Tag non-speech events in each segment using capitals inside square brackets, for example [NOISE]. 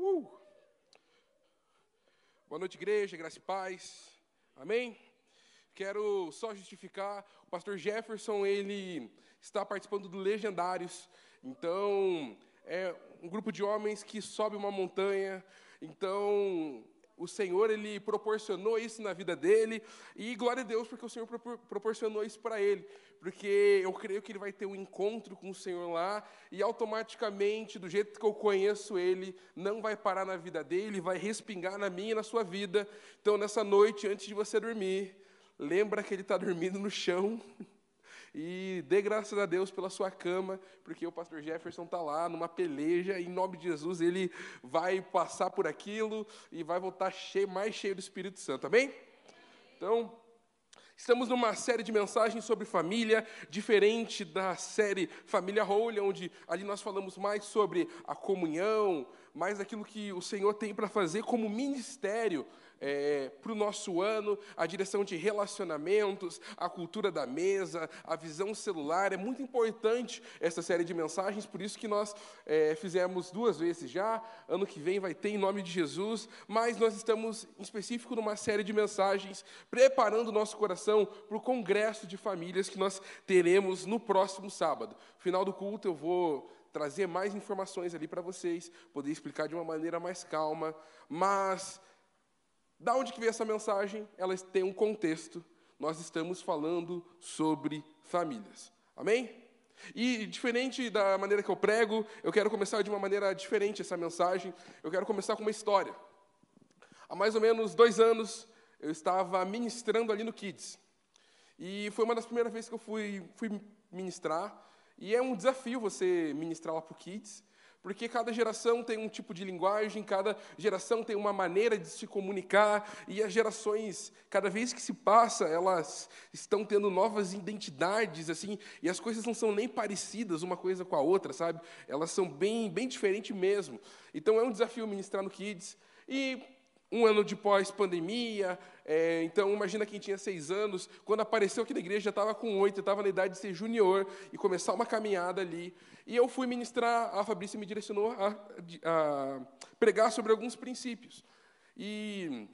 Uh! Boa noite, igreja, graça e paz. Amém? Quero só justificar, o pastor Jefferson, ele está participando do Legendários. Então, é um grupo de homens que sobe uma montanha. Então, o Senhor ele proporcionou isso na vida dele e glória a Deus porque o Senhor proporcionou isso para ele, porque eu creio que ele vai ter um encontro com o Senhor lá e automaticamente, do jeito que eu conheço ele, não vai parar na vida dele, vai respingar na minha e na sua vida. Então, nessa noite, antes de você dormir, lembra que ele está dormindo no chão [LAUGHS] e dê graças a Deus pela sua cama, porque o pastor Jefferson está lá numa peleja, e em nome de Jesus ele vai passar por aquilo e vai voltar cheio, mais cheio do Espírito Santo, amém? Então, Estamos numa série de mensagens sobre família, diferente da série Família Holy, onde ali nós falamos mais sobre a comunhão, mais aquilo que o Senhor tem para fazer como ministério é, para o nosso ano, a direção de relacionamentos, a cultura da mesa, a visão celular. É muito importante essa série de mensagens, por isso que nós é, fizemos duas vezes já. Ano que vem vai ter em nome de Jesus, mas nós estamos em específico numa série de mensagens preparando o nosso coração para o congresso de famílias que nós teremos no próximo sábado. Final do culto eu vou trazer mais informações ali para vocês, poder explicar de uma maneira mais calma, mas da onde que veio essa mensagem? Ela tem um contexto. Nós estamos falando sobre famílias. Amém? E diferente da maneira que eu prego, eu quero começar de uma maneira diferente essa mensagem. Eu quero começar com uma história. Há mais ou menos dois anos, eu estava ministrando ali no Kids. E foi uma das primeiras vezes que eu fui, fui ministrar. E é um desafio você ministrar lá para o Kids. Porque cada geração tem um tipo de linguagem, cada geração tem uma maneira de se comunicar, e as gerações, cada vez que se passa, elas estão tendo novas identidades, assim, e as coisas não são nem parecidas uma coisa com a outra, sabe? Elas são bem, bem diferentes mesmo. Então é um desafio ministrar no Kids. E um ano de pós-pandemia, é, então imagina quem tinha seis anos, quando apareceu aqui na igreja já estava com oito, estava na idade de ser junior e começar uma caminhada ali. E eu fui ministrar, a Fabrícia me direcionou a, a pregar sobre alguns princípios. E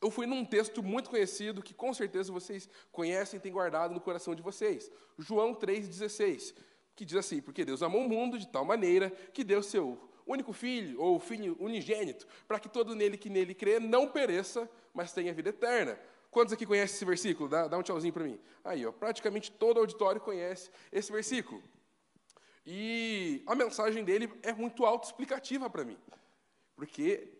eu fui num texto muito conhecido, que com certeza vocês conhecem e têm guardado no coração de vocês. João 3,16, que diz assim, porque Deus amou o mundo de tal maneira que deu seu único filho, ou filho unigênito, para que todo nele que nele crê não pereça, mas tenha vida eterna. Quantos aqui conhecem esse versículo? Dá, dá um tchauzinho para mim. Aí, ó, praticamente todo auditório conhece esse versículo. E a mensagem dele é muito autoexplicativa para mim. Porque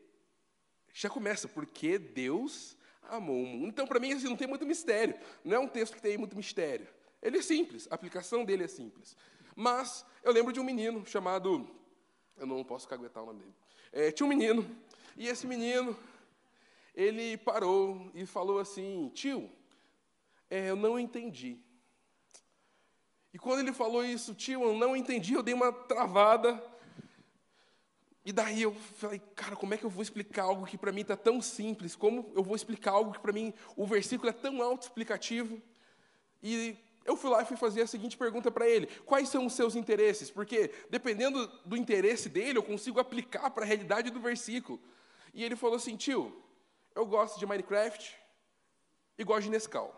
já começa, porque Deus amou o mundo. Então, para mim, assim, não tem muito mistério. Não é um texto que tem muito mistério. Ele é simples, a aplicação dele é simples. Mas eu lembro de um menino chamado eu não posso caguetar o nome dele. É, tinha um menino, e esse menino, ele parou e falou assim: Tio, é, eu não entendi. E quando ele falou isso, tio, eu não entendi, eu dei uma travada. E daí eu falei, cara, como é que eu vou explicar algo que para mim está tão simples? Como eu vou explicar algo que para mim o versículo é tão autoexplicativo? E eu fui lá e fui fazer a seguinte pergunta para ele: quais são os seus interesses? Porque dependendo do interesse dele, eu consigo aplicar para a realidade do versículo. E ele falou assim: tio, eu gosto de Minecraft e gosto de Nescau.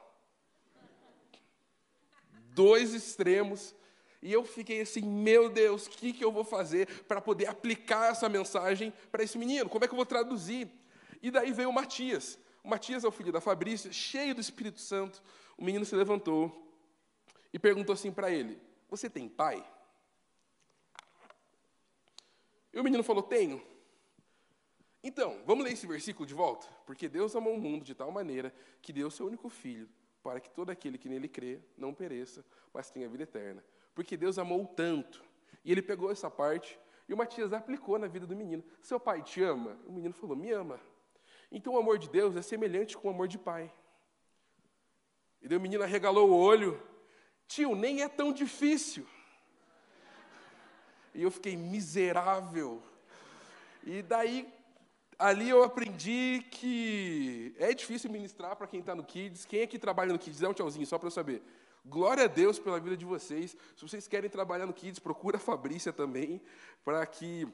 Dois extremos. E eu fiquei assim, meu Deus, o que, que eu vou fazer para poder aplicar essa mensagem para esse menino? Como é que eu vou traduzir? E daí veio o Matias. O Matias é o filho da Fabrícia, cheio do Espírito Santo. O menino se levantou e perguntou assim para ele: Você tem pai? E o menino falou: Tenho. Então, vamos ler esse versículo de volta? Porque Deus amou o mundo de tal maneira que deu seu único filho, para que todo aquele que nele crê não pereça, mas tenha vida eterna. Porque Deus amou tanto. E ele pegou essa parte e o Matias aplicou na vida do menino. Seu pai te ama? O menino falou: Me ama. Então o amor de Deus é semelhante com o amor de pai. E daí o menino arregalou o olho Tio, nem é tão difícil. E eu fiquei miserável. E daí, ali eu aprendi que é difícil ministrar para quem está no Kids. Quem é que trabalha no Kids? Dá um tchauzinho, só para eu saber. Glória a Deus pela vida de vocês. Se vocês querem trabalhar no Kids, procura a Fabrícia também, para que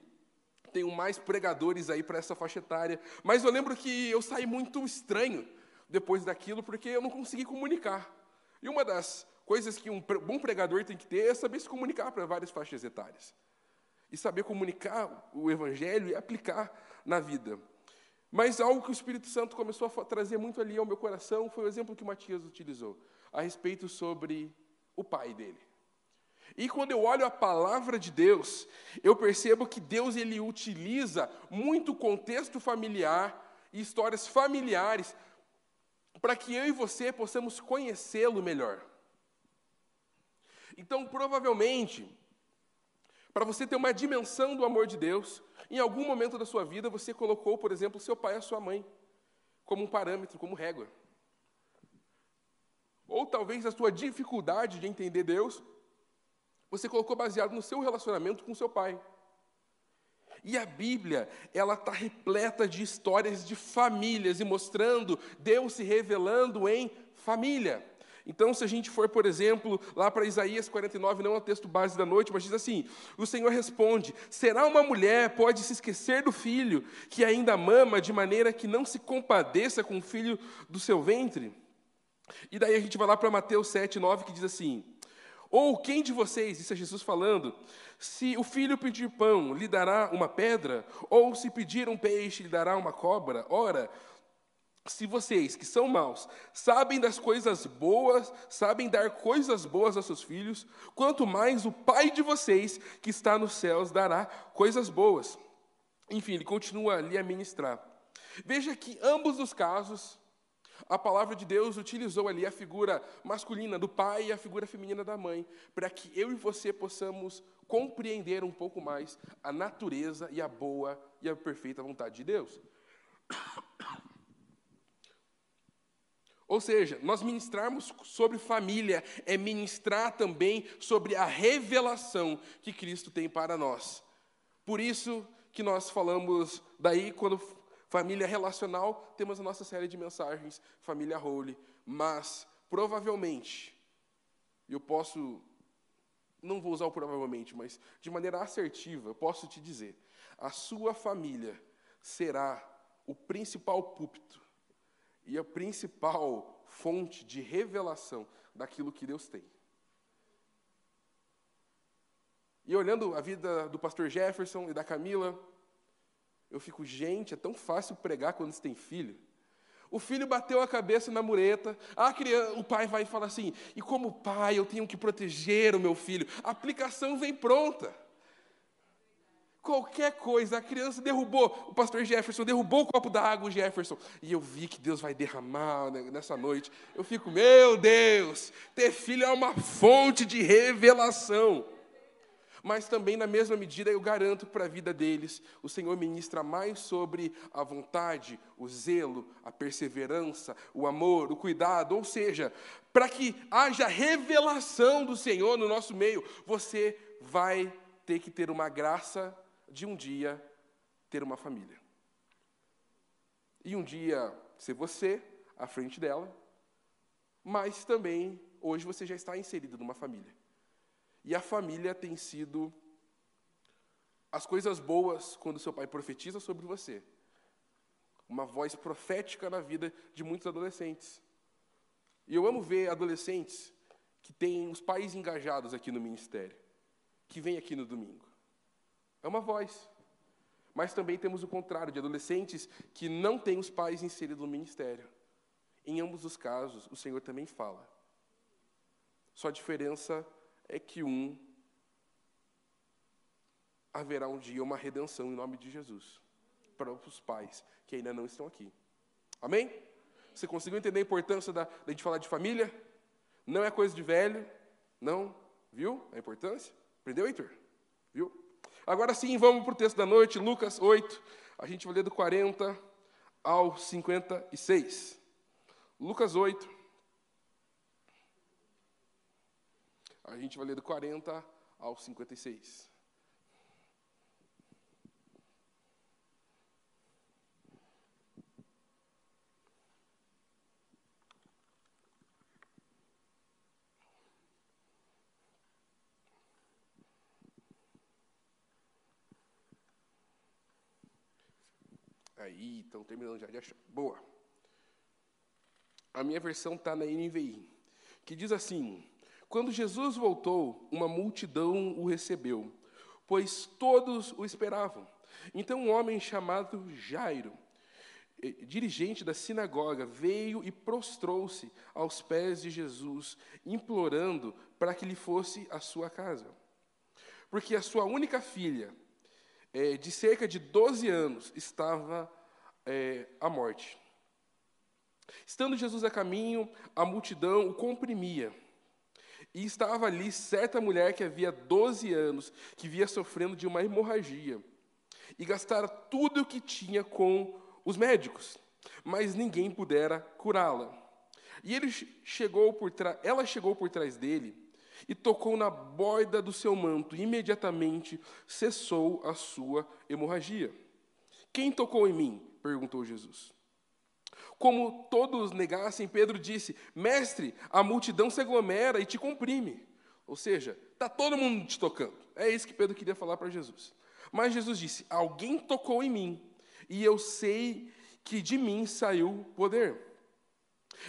tenho mais pregadores aí para essa faixa etária. Mas eu lembro que eu saí muito estranho depois daquilo, porque eu não consegui comunicar. E uma das coisas que um bom pregador tem que ter é saber se comunicar para várias faixas etárias. E saber comunicar o evangelho e aplicar na vida. Mas algo que o Espírito Santo começou a trazer muito ali ao meu coração foi o exemplo que o Matias utilizou, a respeito sobre o pai dele. E quando eu olho a palavra de Deus, eu percebo que Deus ele utiliza muito contexto familiar e histórias familiares para que eu e você possamos conhecê-lo melhor. Então, provavelmente, para você ter uma dimensão do amor de Deus, em algum momento da sua vida você colocou, por exemplo, seu pai e a sua mãe como um parâmetro, como régua. Ou talvez a sua dificuldade de entender Deus você colocou baseado no seu relacionamento com seu pai. E a Bíblia, ela está repleta de histórias de famílias e mostrando Deus se revelando em família. Então, se a gente for, por exemplo, lá para Isaías 49, não é o texto base da noite, mas diz assim: o Senhor responde: Será uma mulher pode se esquecer do filho que ainda mama, de maneira que não se compadeça com o filho do seu ventre? E daí a gente vai lá para Mateus 7, 9, que diz assim: ou quem de vocês, isso é Jesus falando, se o filho pedir pão, lhe dará uma pedra? Ou se pedir um peixe, lhe dará uma cobra? Ora, se vocês, que são maus, sabem das coisas boas, sabem dar coisas boas aos seus filhos, quanto mais o Pai de vocês, que está nos céus, dará coisas boas. Enfim, ele continua ali a ministrar. Veja que ambos os casos a palavra de Deus utilizou ali a figura masculina do pai e a figura feminina da mãe, para que eu e você possamos compreender um pouco mais a natureza e a boa e a perfeita vontade de Deus. [COUGHS] Ou seja, nós ministrarmos sobre família é ministrar também sobre a revelação que Cristo tem para nós. Por isso que nós falamos daí quando Família relacional, temos a nossa série de mensagens, Família Holy, mas provavelmente, eu posso, não vou usar o provavelmente, mas de maneira assertiva, eu posso te dizer, a sua família será o principal púlpito e a principal fonte de revelação daquilo que Deus tem. E olhando a vida do pastor Jefferson e da Camila, eu fico, gente, é tão fácil pregar quando você tem filho. O filho bateu a cabeça na mureta, a criança, o pai vai e fala assim: e como pai eu tenho que proteger o meu filho? A aplicação vem pronta. Qualquer coisa, a criança derrubou, o pastor Jefferson derrubou o copo d'água, Jefferson, e eu vi que Deus vai derramar nessa noite. Eu fico, meu Deus, ter filho é uma fonte de revelação. Mas também, na mesma medida, eu garanto para a vida deles, o Senhor ministra mais sobre a vontade, o zelo, a perseverança, o amor, o cuidado, ou seja, para que haja revelação do Senhor no nosso meio, você vai ter que ter uma graça de um dia ter uma família. E um dia ser você à frente dela, mas também hoje você já está inserido numa família. E a família tem sido as coisas boas quando seu pai profetiza sobre você. Uma voz profética na vida de muitos adolescentes. E eu amo ver adolescentes que têm os pais engajados aqui no ministério, que vêm aqui no domingo. É uma voz. Mas também temos o contrário, de adolescentes que não têm os pais inseridos no ministério. Em ambos os casos, o Senhor também fala. Só a diferença é que um haverá um dia uma redenção em nome de Jesus para os pais que ainda não estão aqui. Amém? Você conseguiu entender a importância da, da gente falar de família? Não é coisa de velho, não, viu a importância? Aprendeu, Heitor? Viu? Agora sim, vamos para o texto da noite, Lucas 8. A gente vai ler do 40 ao 56. Lucas 8, A gente vai ler do 40 ao 56. Aí, estão terminando já de achar. Boa. A minha versão está na NVI, que diz assim: Quando Jesus voltou, uma multidão o recebeu, pois todos o esperavam. Então um homem chamado Jairo, eh, dirigente da sinagoga, veio e prostrou-se aos pés de Jesus, implorando para que lhe fosse a sua casa. Porque a sua única filha, é, de cerca de 12 anos, estava é, morte. Estando Jesus a caminho, a multidão o comprimia. E estava ali certa mulher que havia 12 anos, que via sofrendo de uma hemorragia, e gastara tudo o que tinha com os médicos, mas ninguém pudera curá-la. E ele chegou por ela chegou por trás dele e tocou na borda do seu manto, e imediatamente cessou a sua hemorragia. Quem tocou em mim? perguntou Jesus. Como todos negassem, Pedro disse: Mestre, a multidão se aglomera e te comprime. Ou seja, está todo mundo te tocando. É isso que Pedro queria falar para Jesus. Mas Jesus disse: Alguém tocou em mim, e eu sei que de mim saiu poder.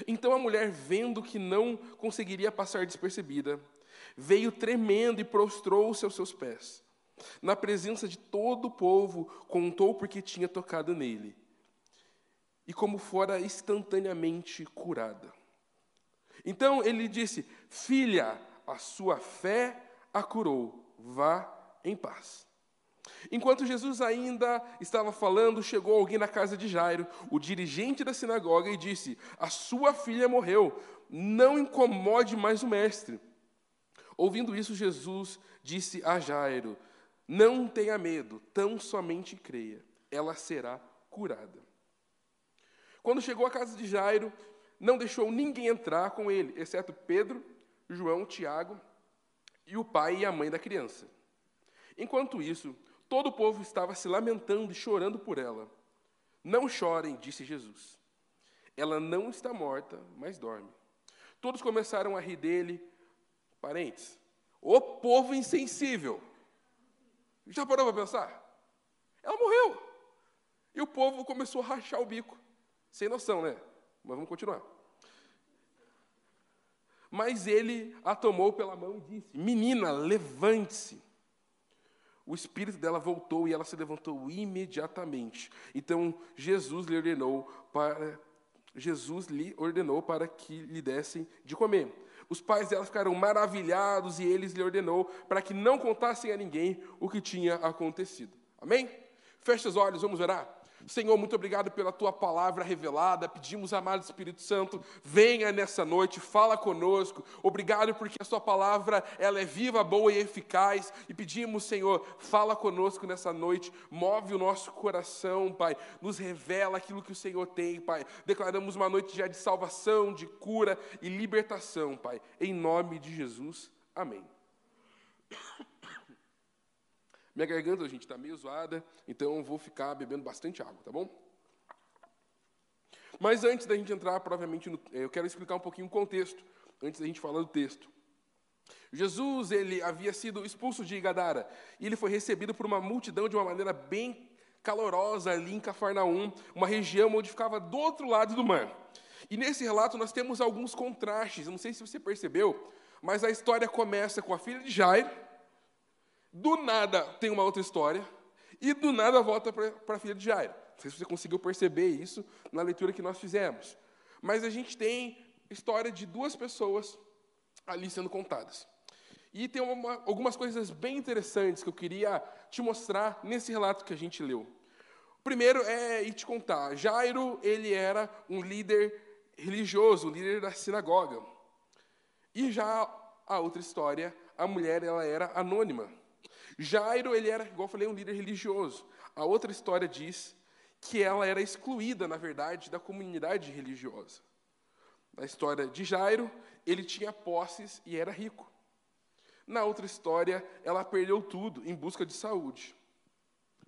Então a mulher, vendo que não conseguiria passar despercebida, veio tremendo e prostrou-se aos seus pés. Na presença de todo o povo, contou porque tinha tocado nele. E como fora instantaneamente curada. Então ele disse: Filha, a sua fé a curou. Vá em paz. Enquanto Jesus ainda estava falando, chegou alguém na casa de Jairo, o dirigente da sinagoga, e disse: A sua filha morreu, não incomode mais o mestre. Ouvindo isso, Jesus disse a Jairo: Não tenha medo, tão somente creia, ela será curada. Quando chegou à casa de Jairo, não deixou ninguém entrar com ele, exceto Pedro, João, Tiago e o pai e a mãe da criança. Enquanto isso, todo o povo estava se lamentando e chorando por ela. Não chorem, disse Jesus. Ela não está morta, mas dorme. Todos começaram a rir dele, Parentes, o povo insensível. Já parou para pensar? Ela morreu. E o povo começou a rachar o bico. Sem noção, né? Mas vamos continuar. Mas ele a tomou pela mão e disse: Menina, levante-se. O espírito dela voltou e ela se levantou imediatamente. Então Jesus lhe ordenou para Jesus lhe ordenou para que lhe dessem de comer. Os pais dela ficaram maravilhados e eles lhe ordenou para que não contassem a ninguém o que tinha acontecido. Amém? Feche os olhos, vamos orar. Senhor, muito obrigado pela tua palavra revelada. Pedimos, amado Espírito Santo, venha nessa noite, fala conosco. Obrigado porque a sua palavra, ela é viva, boa e eficaz. E pedimos, Senhor, fala conosco nessa noite, move o nosso coração, Pai. Nos revela aquilo que o Senhor tem, Pai. Declaramos uma noite já de salvação, de cura e libertação, Pai. Em nome de Jesus. Amém. Minha garganta, gente, está meio zoada, então eu vou ficar bebendo bastante água, tá bom? Mas antes da gente entrar, provavelmente, no, eu quero explicar um pouquinho o contexto, antes da gente falar do texto. Jesus, ele havia sido expulso de Gadara, e ele foi recebido por uma multidão de uma maneira bem calorosa ali em Cafarnaum, uma região onde ficava do outro lado do mar. E nesse relato nós temos alguns contrastes, não sei se você percebeu, mas a história começa com a filha de Jairo, do nada tem uma outra história, e do nada volta para a filha de Jairo. Não sei se você conseguiu perceber isso na leitura que nós fizemos. Mas a gente tem história de duas pessoas ali sendo contadas. E tem uma, algumas coisas bem interessantes que eu queria te mostrar nesse relato que a gente leu. O primeiro é ir te contar. Jairo, ele era um líder religioso, um líder da sinagoga. E já a outra história, a mulher, ela era anônima. Jairo, ele era, igual eu falei, um líder religioso. A outra história diz que ela era excluída, na verdade, da comunidade religiosa. Na história de Jairo, ele tinha posses e era rico. Na outra história, ela perdeu tudo em busca de saúde.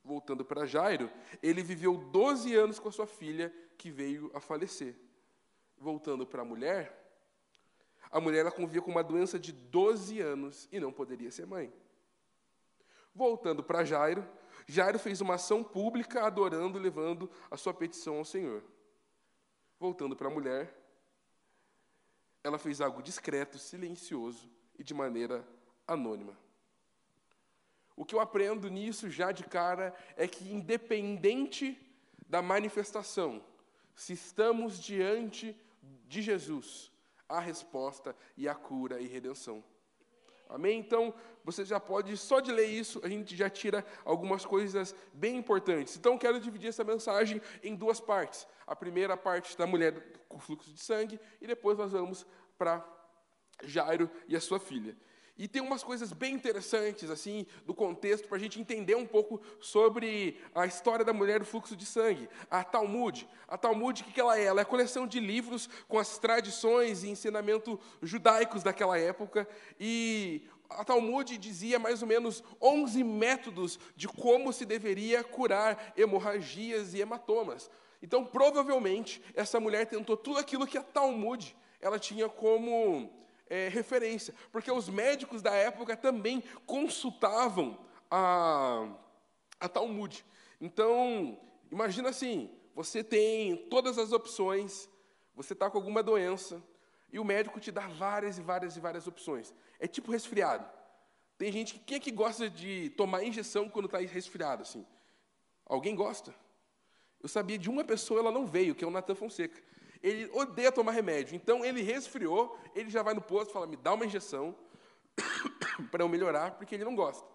Voltando para Jairo, ele viveu 12 anos com a sua filha, que veio a falecer. Voltando para a mulher, a mulher ela convivia com uma doença de 12 anos e não poderia ser mãe. Voltando para Jairo, Jairo fez uma ação pública, adorando, levando a sua petição ao Senhor. Voltando para a mulher, ela fez algo discreto, silencioso e de maneira anônima. O que eu aprendo nisso já de cara é que, independente da manifestação, se estamos diante de Jesus, há resposta e a cura e redenção. Amém? Então, você já pode, só de ler isso, a gente já tira algumas coisas bem importantes. Então, quero dividir essa mensagem em duas partes. A primeira parte da mulher com fluxo de sangue, e depois nós vamos para Jairo e a sua filha. E tem umas coisas bem interessantes, assim, do contexto, para a gente entender um pouco sobre a história da mulher do fluxo de sangue. A Talmud. A Talmud, o que ela é? Ela é coleção de livros com as tradições e ensinamento judaicos daquela época. E a Talmud dizia mais ou menos 11 métodos de como se deveria curar hemorragias e hematomas. Então, provavelmente, essa mulher tentou tudo aquilo que a Talmud ela tinha como é, referência, porque os médicos da época também consultavam a, a Talmud. Então, imagina assim: você tem todas as opções, você está com alguma doença, e o médico te dá várias e várias e várias opções. É tipo resfriado. Tem gente que quem é que gosta de tomar injeção quando está resfriado assim? Alguém gosta? Eu sabia de uma pessoa, ela não veio, que é o Natan Fonseca. Ele odeia tomar remédio. Então ele resfriou, ele já vai no posto e fala: me dá uma injeção [COUGHS] para eu melhorar, porque ele não gosta.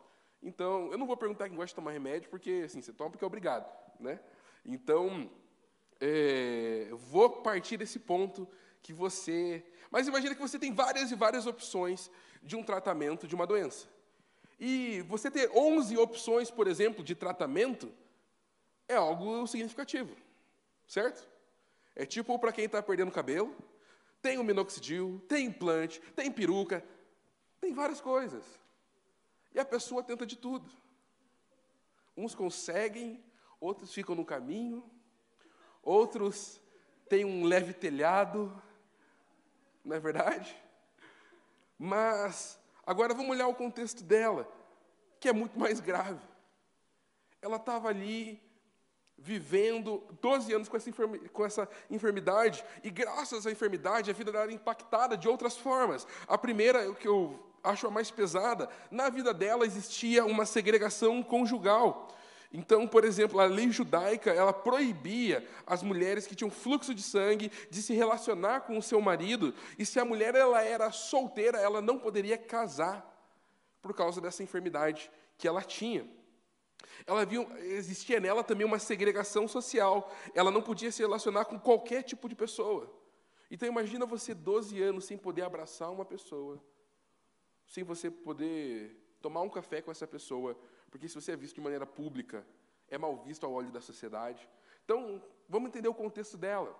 Então, eu não vou perguntar quem gosta de tomar remédio, porque assim, você toma porque é obrigado. Né? Então, é, vou partir desse ponto que você. Mas imagina que você tem várias e várias opções de um tratamento de uma doença. E você ter 11 opções, por exemplo, de tratamento, é algo significativo. Certo? É tipo para quem está perdendo cabelo, tem o minoxidil, tem implante, tem peruca, tem várias coisas. E a pessoa tenta de tudo. Uns conseguem, outros ficam no caminho, outros têm um leve telhado, não é verdade? Mas, agora vamos olhar o contexto dela, que é muito mais grave. Ela estava ali vivendo 12 anos com essa, com essa, enfermidade, e graças à enfermidade, a vida dela era impactada de outras formas. A primeira, o que eu acho a mais pesada, na vida dela existia uma segregação conjugal. Então, por exemplo, a lei judaica, ela proibia as mulheres que tinham fluxo de sangue de se relacionar com o seu marido, e se a mulher ela era solteira, ela não poderia casar por causa dessa enfermidade que ela tinha. Ela viu, existia nela também uma segregação social. Ela não podia se relacionar com qualquer tipo de pessoa. Então imagina você 12 anos sem poder abraçar uma pessoa, sem você poder tomar um café com essa pessoa, porque se você é visto de maneira pública, é mal visto ao olho da sociedade. Então, vamos entender o contexto dela.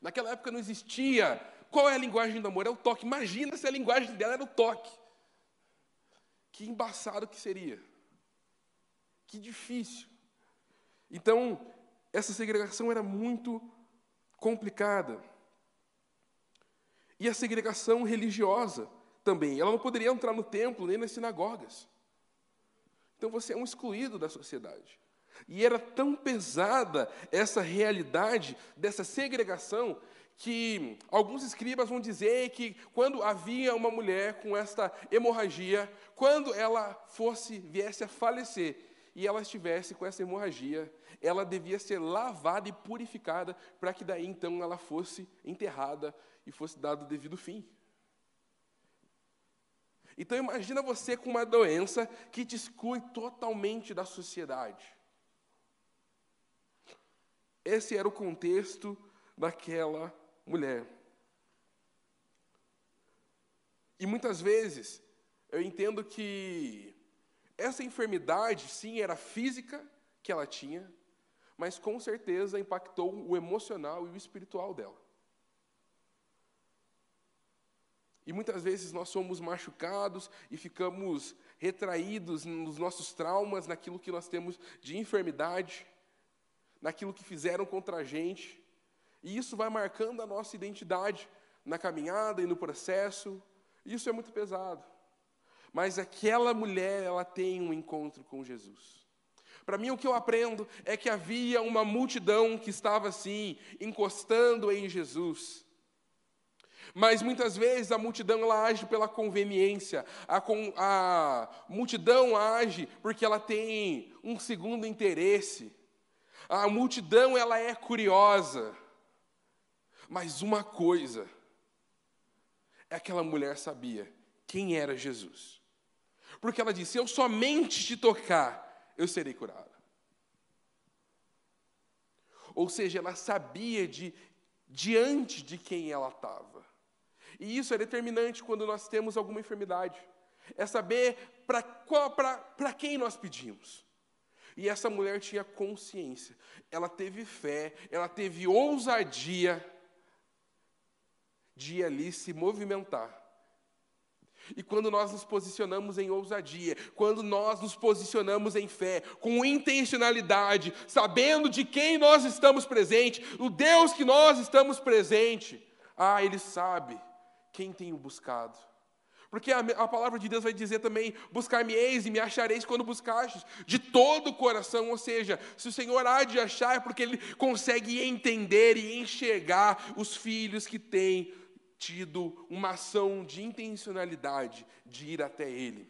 Naquela época não existia qual é a linguagem do amor, é o toque. Imagina se a linguagem dela era o toque. Que embaçado que seria. Que difícil. Então, essa segregação era muito complicada. E a segregação religiosa também. Ela não poderia entrar no templo nem nas sinagogas. Então você é um excluído da sociedade. E era tão pesada essa realidade dessa segregação que alguns escribas vão dizer que quando havia uma mulher com esta hemorragia, quando ela fosse viesse a falecer, e ela estivesse com essa hemorragia, ela devia ser lavada e purificada para que daí então ela fosse enterrada e fosse dado o devido fim. Então imagina você com uma doença que te exclui totalmente da sociedade. Esse era o contexto daquela mulher. E muitas vezes eu entendo que essa enfermidade, sim, era física que ela tinha, mas com certeza impactou o emocional e o espiritual dela. E muitas vezes nós somos machucados e ficamos retraídos nos nossos traumas, naquilo que nós temos de enfermidade, naquilo que fizeram contra a gente. E isso vai marcando a nossa identidade na caminhada e no processo. Isso é muito pesado. Mas aquela mulher, ela tem um encontro com Jesus. Para mim, o que eu aprendo é que havia uma multidão que estava assim, encostando em Jesus. Mas muitas vezes a multidão ela age pela conveniência, a, a multidão age porque ela tem um segundo interesse. A multidão ela é curiosa. Mas uma coisa, é aquela mulher sabia quem era Jesus. Porque ela disse: Eu somente te tocar, eu serei curada. Ou seja, ela sabia de diante de quem ela estava. E isso é determinante quando nós temos alguma enfermidade. É saber para quem nós pedimos. E essa mulher tinha consciência, ela teve fé, ela teve ousadia de ali se movimentar. E quando nós nos posicionamos em ousadia, quando nós nos posicionamos em fé, com intencionalidade, sabendo de quem nós estamos presente, o Deus que nós estamos presente, ah, Ele sabe quem tem o buscado. Porque a, a, palavra de Deus vai dizer também: buscar-me-eis e me achareis quando buscastes, de todo o coração. Ou seja, se o Senhor há de achar, é porque Ele consegue entender e enxergar os filhos que têm tido uma ação de intencionalidade de ir até Ele.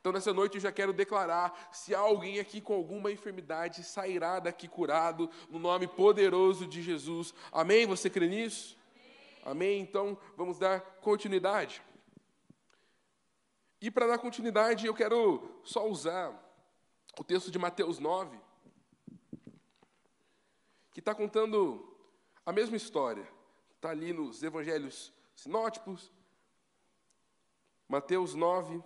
Então, nessa noite, eu já quero declarar: se há alguém aqui com alguma enfermidade, sairá daqui curado, no nome poderoso de Jesus. Amém? Você crê nisso? Amém? Então, vamos dar continuidade. E para dar continuidade, eu quero só usar o texto de Mateus 9, que está contando a mesma história. Está ali nos evangelhos sinóticos. Mateus 9,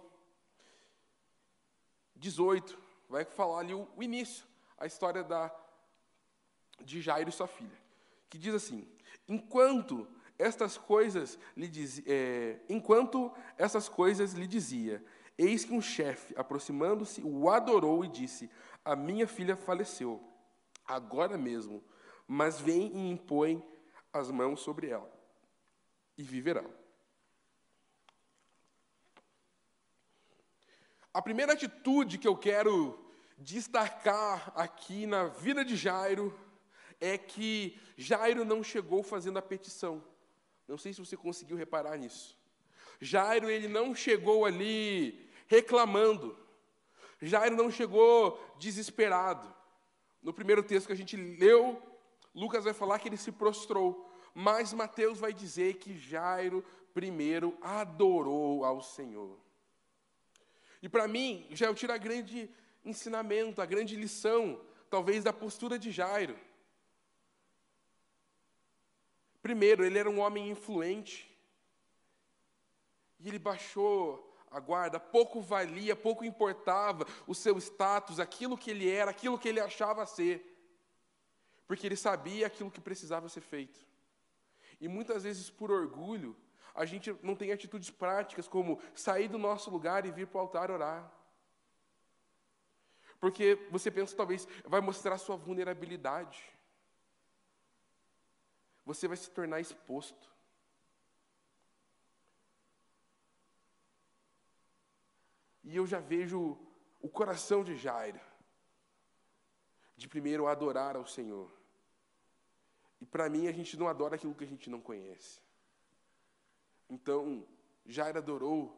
18. Vai falar ali o, o início, a história da, de Jairo e sua filha. Que diz assim: Enquanto estas coisas lhe dizia, é, enquanto essas coisas lhe dizia, eis que um chefe, aproximando-se, o adorou e disse: A minha filha faleceu, agora mesmo, mas vem e impõe as mãos sobre ela, e viverá. A primeira atitude que eu quero destacar aqui na vida de Jairo é que Jairo não chegou fazendo a petição. Não sei se você conseguiu reparar nisso. Jairo, ele não chegou ali reclamando. Jairo não chegou desesperado. No primeiro texto que a gente leu, Lucas vai falar que ele se prostrou. Mas Mateus vai dizer que Jairo primeiro adorou ao Senhor. E para mim, já eu tiro a grande ensinamento, a grande lição, talvez da postura de Jairo. Primeiro, ele era um homem influente. E ele baixou a guarda, pouco valia, pouco importava o seu status, aquilo que ele era, aquilo que ele achava ser. Porque ele sabia aquilo que precisava ser feito. E muitas vezes, por orgulho, a gente não tem atitudes práticas como sair do nosso lugar e vir para o altar orar. Porque você pensa, talvez, vai mostrar sua vulnerabilidade você vai se tornar exposto. E eu já vejo o coração de Jairo, de primeiro adorar ao Senhor. E para mim, a gente não adora aquilo que a gente não conhece. Então, Jairo adorou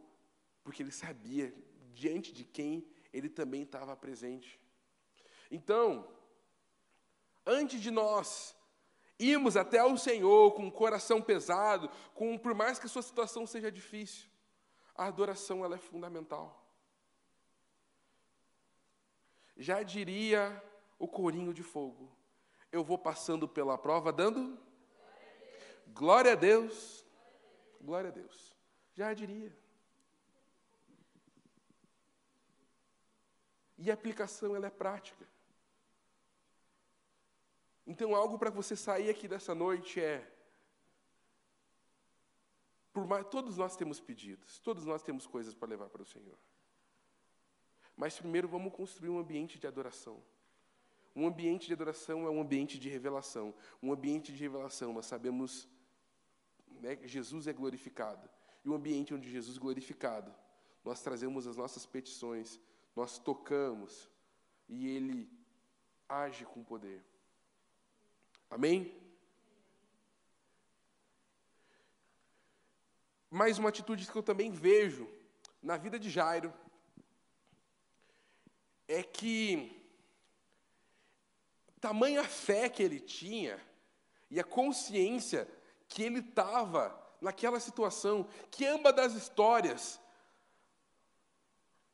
porque ele sabia diante de quem ele também estava presente. Então, antes de nós irmos até o Senhor com o coração pesado, com por mais que a sua situação seja difícil, a adoração ela é fundamental. Já diria o corinho de fogo, eu vou passando pela prova dando glória a Deus, glória a Deus. Já diria. E a aplicação ela é prática. Então, algo para você sair aqui dessa noite é. Por mais, todos nós temos pedidos, todos nós temos coisas para levar para o Senhor. Mas primeiro vamos construir um ambiente de adoração. Um ambiente de adoração é um ambiente de revelação. Um ambiente de revelação, nós sabemos né, que Jesus é glorificado. E um ambiente onde Jesus é glorificado, nós trazemos as nossas petições, nós tocamos, e ele age com poder. Amém? Mais uma atitude que eu também vejo na vida de Jairo é que tamanha fé que ele tinha e a consciência que ele estava naquela situação, que ambas das histórias,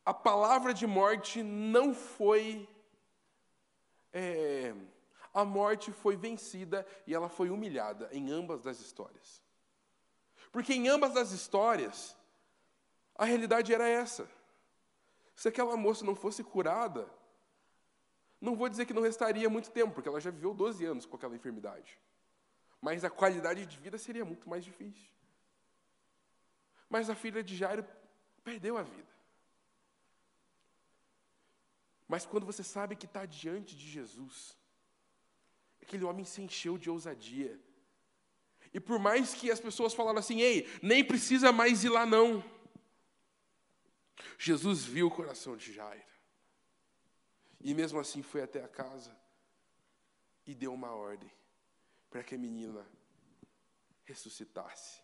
a palavra de morte não foi. É, a morte foi vencida e ela foi humilhada em ambas das histórias. Porque em ambas as histórias, a realidade era essa. Se aquela moça não fosse curada, não vou dizer que não restaria muito tempo, porque ela já viveu 12 anos com aquela enfermidade. Mas a qualidade de vida seria muito mais difícil. Mas a filha de Jairo perdeu a vida. Mas quando você sabe que está diante de Jesus, aquele homem se encheu de ousadia. E por mais que as pessoas falaram assim, ei, nem precisa mais ir lá não. Jesus viu o coração de Jairo. E mesmo assim foi até a casa e deu uma ordem para que a menina ressuscitasse.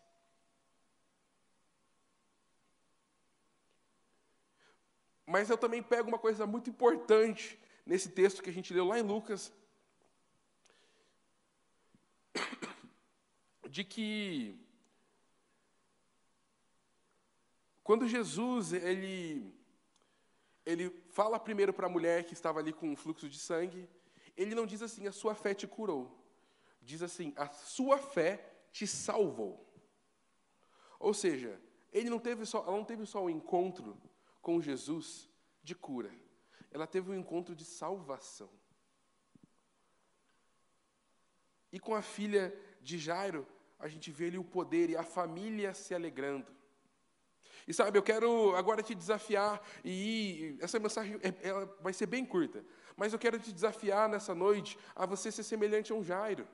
Mas eu também pego uma coisa muito importante nesse texto que a gente leu lá em Lucas, de que quando Jesus ele ele fala primeiro para a mulher que estava ali com um fluxo de sangue, ele não diz assim, a sua fé te curou. Diz assim, a sua fé te salvou. Ou seja, ele não teve só, ela não teve só um encontro com Jesus de cura, ela teve um encontro de salvação. E com a filha de Jairo, a gente vê ali o poder e a família se alegrando. E sabe, eu quero agora te desafiar, e essa mensagem é, ela vai ser bem curta, mas eu quero te desafiar nessa noite a você ser semelhante a um Jairo.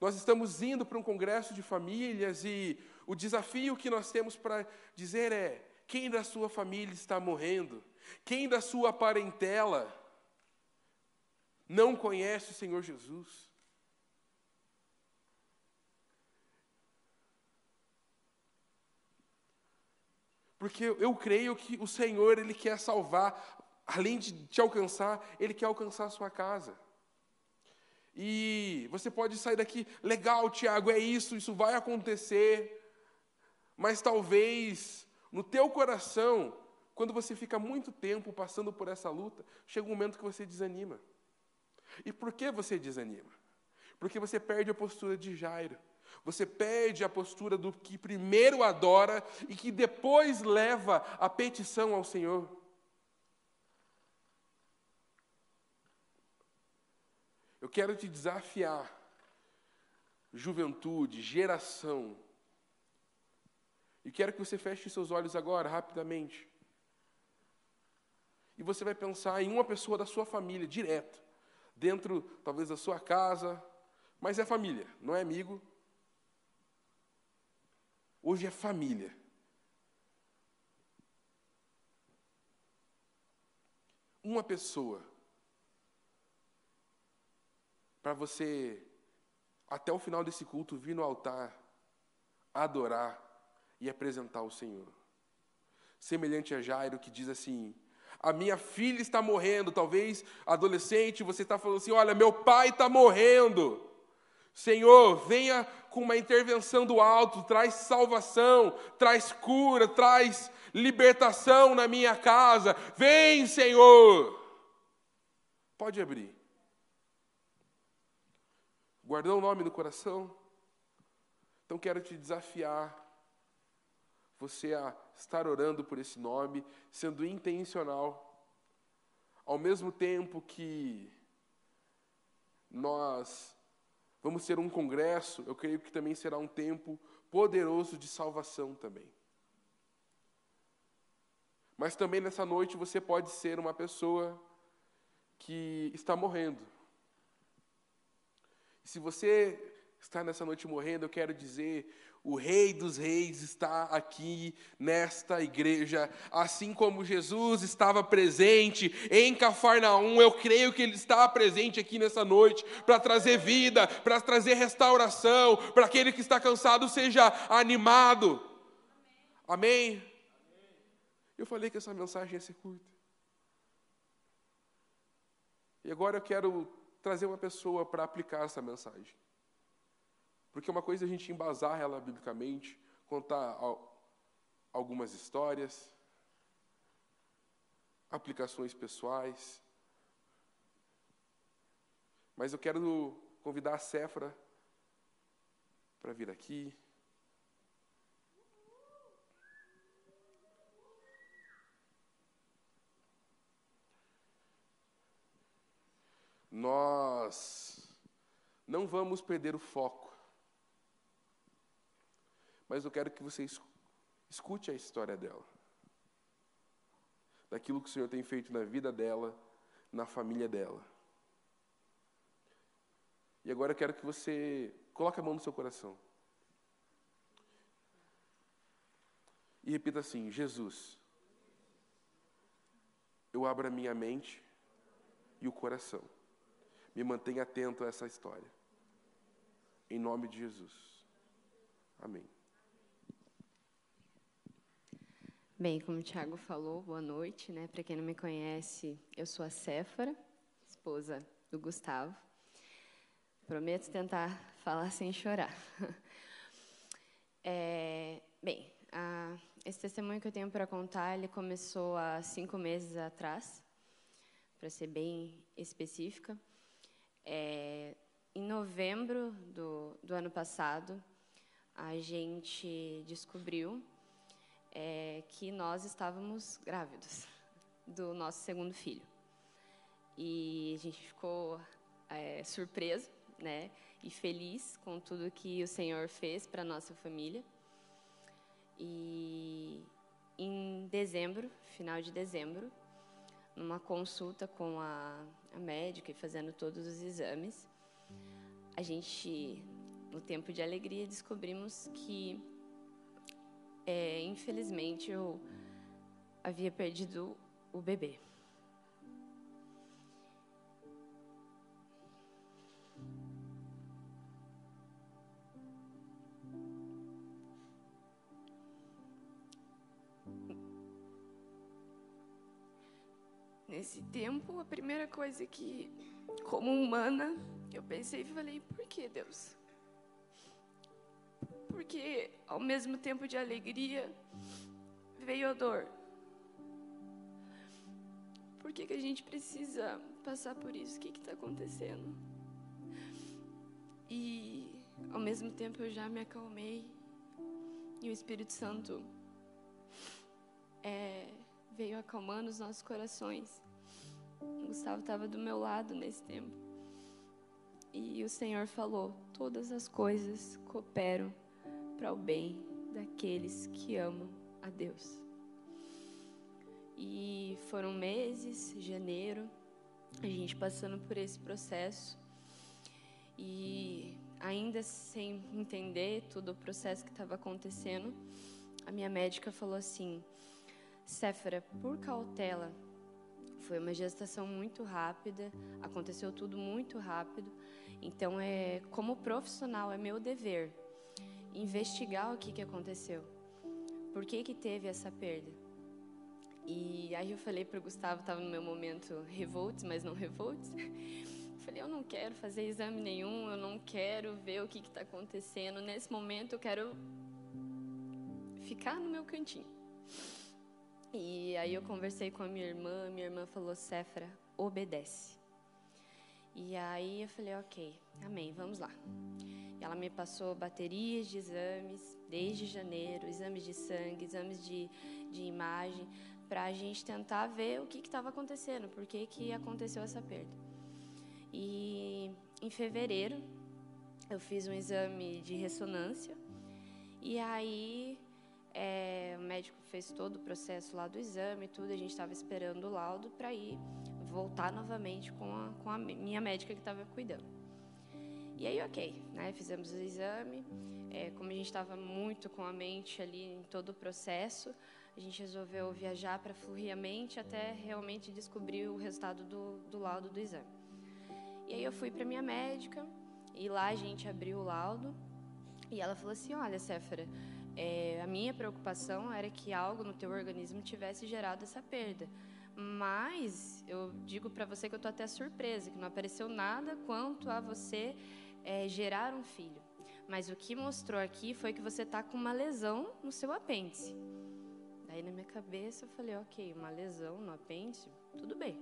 Nós estamos indo para um congresso de famílias e o desafio que nós temos para dizer é: quem da sua família está morrendo? Quem da sua parentela não conhece o Senhor Jesus? Porque eu creio que o Senhor, Ele quer salvar, além de te alcançar, Ele quer alcançar a sua casa. E você pode sair daqui, legal, Tiago, é isso, isso vai acontecer. Mas talvez no teu coração, quando você fica muito tempo passando por essa luta, chega um momento que você desanima. E por que você desanima? Porque você perde a postura de Jairo. Você perde a postura do que primeiro adora e que depois leva a petição ao Senhor. Eu quero te desafiar, juventude, geração, e quero que você feche seus olhos agora, rapidamente. E você vai pensar em uma pessoa da sua família, direto, dentro, talvez, da sua casa, mas é família, não é amigo, Hoje é família. Uma pessoa para você, até o final desse culto, vir no altar, adorar e apresentar o Senhor. Semelhante a Jairo que diz assim: A minha filha está morrendo. Talvez adolescente, você está falando assim: Olha, meu pai está morrendo. Senhor, venha com uma intervenção do alto, traz salvação, traz cura, traz libertação na minha casa. Vem, Senhor. Pode abrir. Guardou o nome no coração? Então quero te desafiar você a estar orando por esse nome, sendo intencional, ao mesmo tempo que nós Vamos ter um congresso, eu creio que também será um tempo poderoso de salvação também. Mas também nessa noite você pode ser uma pessoa que está morrendo. Se você está nessa noite morrendo, eu quero dizer: o Rei dos Reis está aqui nesta igreja, assim como Jesus estava presente em Cafarnaum, eu creio que Ele está presente aqui nessa noite para trazer vida, para trazer restauração, para aquele que está cansado seja animado. Amém? Eu falei que essa mensagem ia ser curta. E agora eu quero trazer uma pessoa para aplicar essa mensagem. Porque uma coisa é a gente embasar ela biblicamente, contar algumas histórias, aplicações pessoais. Mas eu quero convidar a Cefra para vir aqui. Nós não vamos perder o foco mas eu quero que você escute a história dela. Daquilo que o Senhor tem feito na vida dela, na família dela. E agora eu quero que você coloque a mão no seu coração. E repita assim: Jesus, eu abro a minha mente e o coração. Me mantenha atento a essa história. Em nome de Jesus. Amém. Bem, como o Tiago falou, boa noite, né? Para quem não me conhece, eu sou a Céfara, esposa do Gustavo. Prometo tentar falar sem chorar. [LAUGHS] É, bem, a, esse testemunho que eu tenho para contar, ele começou há cinco meses atrás, para ser bem específica. É, em novembro do, do ano passado, a gente descobriu é, que nós estávamos grávidos do nosso segundo filho. E a gente ficou é, surpreso, né, e feliz com tudo que o Senhor fez para nossa família. E em dezembro, final de dezembro, numa consulta com a, a médica e fazendo todos os exames, a gente, no tempo de alegria, descobrimos que é, infelizmente, eu havia perdido o bebê. Nesse tempo, a primeira coisa que, como humana, eu pensei e falei: por que Deus? Porque ao mesmo tempo de alegria veio a dor. Por que, que a gente precisa passar por isso? O que está acontecendo? E ao mesmo tempo eu já me acalmei e o Espírito Santo é, veio acalmando os nossos corações. O Gustavo estava do meu lado nesse tempo. E o Senhor falou: todas as coisas cooperam para o bem daqueles que amam a Deus. E foram meses, janeiro, a gente passando por esse processo e ainda sem entender todo o processo que estava acontecendo, a minha médica falou assim: Séfora, por cautela, foi uma gestação muito rápida, aconteceu tudo muito rápido. Então, é como profissional, é meu dever investigar o que, que aconteceu. Por que, que teve essa perda? E aí eu falei para o Gustavo, estava no meu momento revolts, mas não revolts. [LAUGHS] Falei, eu não quero fazer exame nenhum, eu não quero ver o que está acontecendo. Nesse momento eu quero ficar no meu cantinho. E aí eu conversei com a minha irmã, minha irmã falou, Cefra, obedece. E aí eu falei, ok, amém, vamos lá. Ela me passou baterias de exames desde janeiro, exames de sangue, exames de, de imagem, para a gente tentar ver o que estava acontecendo, por que, que aconteceu essa perda. E em fevereiro eu fiz um exame de ressonância e aí é, o médico fez todo o processo lá do exame, tudo, a gente estava esperando o laudo para ir voltar novamente com a, com a minha médica que estava cuidando. E aí, ok, né? Fizemos o exame. É, como a gente estava muito com a mente ali em todo o processo, a gente resolveu viajar para fluir a mente até realmente descobrir o resultado do, do laudo do exame. E aí eu fui para minha médica e lá a gente abriu o laudo e ela falou assim, olha, Séfera, é, a minha preocupação era que algo no teu organismo tivesse gerado essa perda. Mas eu digo para você que eu estou até surpresa, que não apareceu nada quanto a você é, gerar um filho. Mas o que mostrou aqui foi que você está com uma lesão no seu apêndice. Daí na minha cabeça eu falei, ok, uma lesão no apêndice, tudo bem.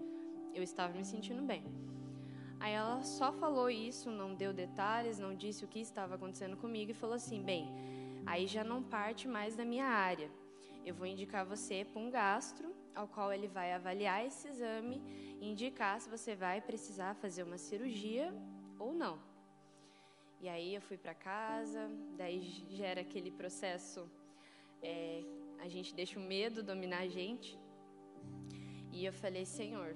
Eu estava me sentindo bem. Aí ela só falou isso, não deu detalhes, não disse o que estava acontecendo comigo e falou assim, bem, aí já não parte mais da minha área. Eu vou indicar você para um gastro, ao qual ele vai avaliar esse exame e indicar se você vai precisar fazer uma cirurgia ou não. E aí eu fui para casa, daí gera aquele processo, é, a gente deixa o medo dominar a gente. E eu falei, Senhor,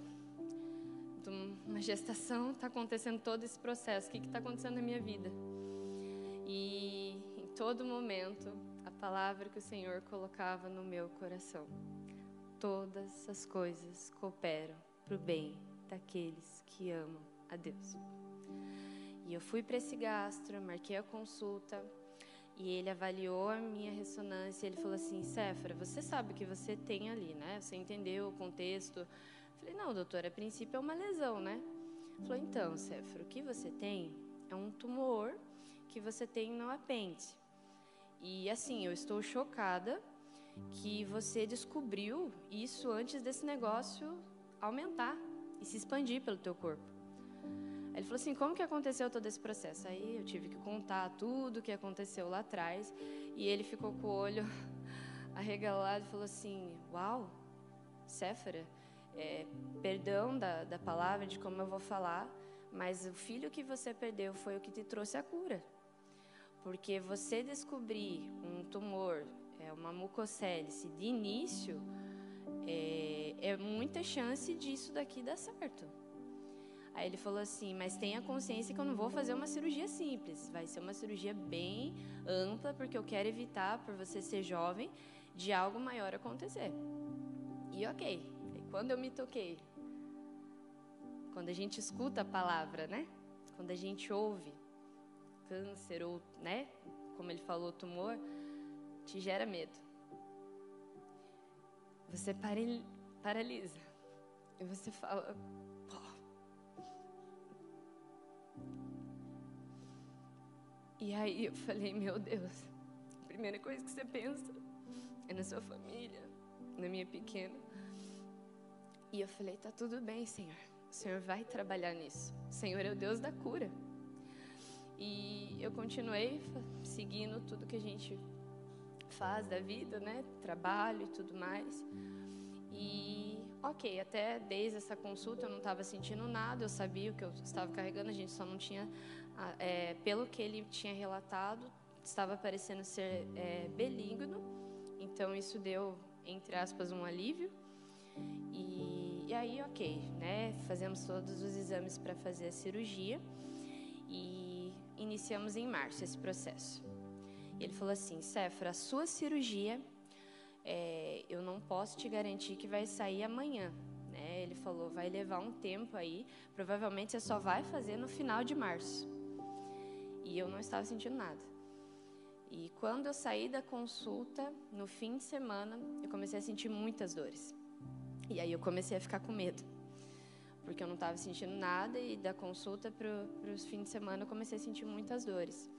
uma gestação está acontecendo todo esse processo, o que está acontecendo na minha vida? E em todo momento, a palavra que o Senhor colocava no meu coração: todas as coisas cooperam para o bem daqueles que amam a Deus. E eu fui para esse gastro, marquei a consulta e ele avaliou a minha ressonância. Ele falou assim: Séfora, você sabe o que você tem ali, né? Você entendeu o contexto? Eu falei: Não, doutor, a princípio é uma lesão, né? Ele falou: Então, Séfora, o que você tem é um tumor que você tem no apêndice. E assim, eu estou chocada que você descobriu isso antes desse negócio aumentar e se expandir pelo teu corpo. Ele falou assim: como que aconteceu todo esse processo? Aí eu tive que contar tudo o que aconteceu lá atrás. E ele ficou com o olho [LAUGHS] arregalado e falou assim: Uau, Séfera, é, perdão da, da palavra, de como eu vou falar, mas o filho que você perdeu foi o que te trouxe a cura. Porque você descobrir um tumor, é, uma mucocélice de início, é, é muita chance disso daqui dar certo. Aí ele falou assim: Mas tenha consciência que eu não vou fazer uma cirurgia simples, vai ser uma cirurgia bem ampla, porque eu quero evitar, por você ser jovem, de algo maior acontecer. E ok, quando eu me toquei, quando a gente escuta a palavra, né? Quando a gente ouve câncer ou, né? Como ele falou, tumor, te gera medo. Você paralisa. E você fala, E aí eu falei, meu Deus, a primeira coisa que você pensa é na sua família, na minha pequena. E eu falei, tá tudo bem, Senhor. O Senhor vai trabalhar nisso. O Senhor é o Deus da cura. E eu continuei seguindo tudo que a gente faz da vida, né? Trabalho e tudo mais. E, ok, até desde essa consulta eu não estava sentindo nada, eu sabia o que eu estava carregando, a gente só não tinha é, pelo que ele tinha relatado, estava parecendo ser é, então isso deu, entre aspas, um alívio. E, e aí, ok, né? Fazemos todos os exames para fazer a cirurgia e iniciamos em março esse processo. Ele falou assim: Cefra, a sua cirurgia, é, eu não posso te garantir que vai sair amanhã. Né? Ele falou: vai levar um tempo aí, provavelmente você só vai fazer no final de março. E eu não estava sentindo nada. E quando eu saí da consulta, no fim de semana, eu comecei a sentir muitas dores. E aí eu comecei a ficar com medo. Porque eu não estava sentindo nada e da consulta para os fins de semana eu comecei a sentir muitas dores.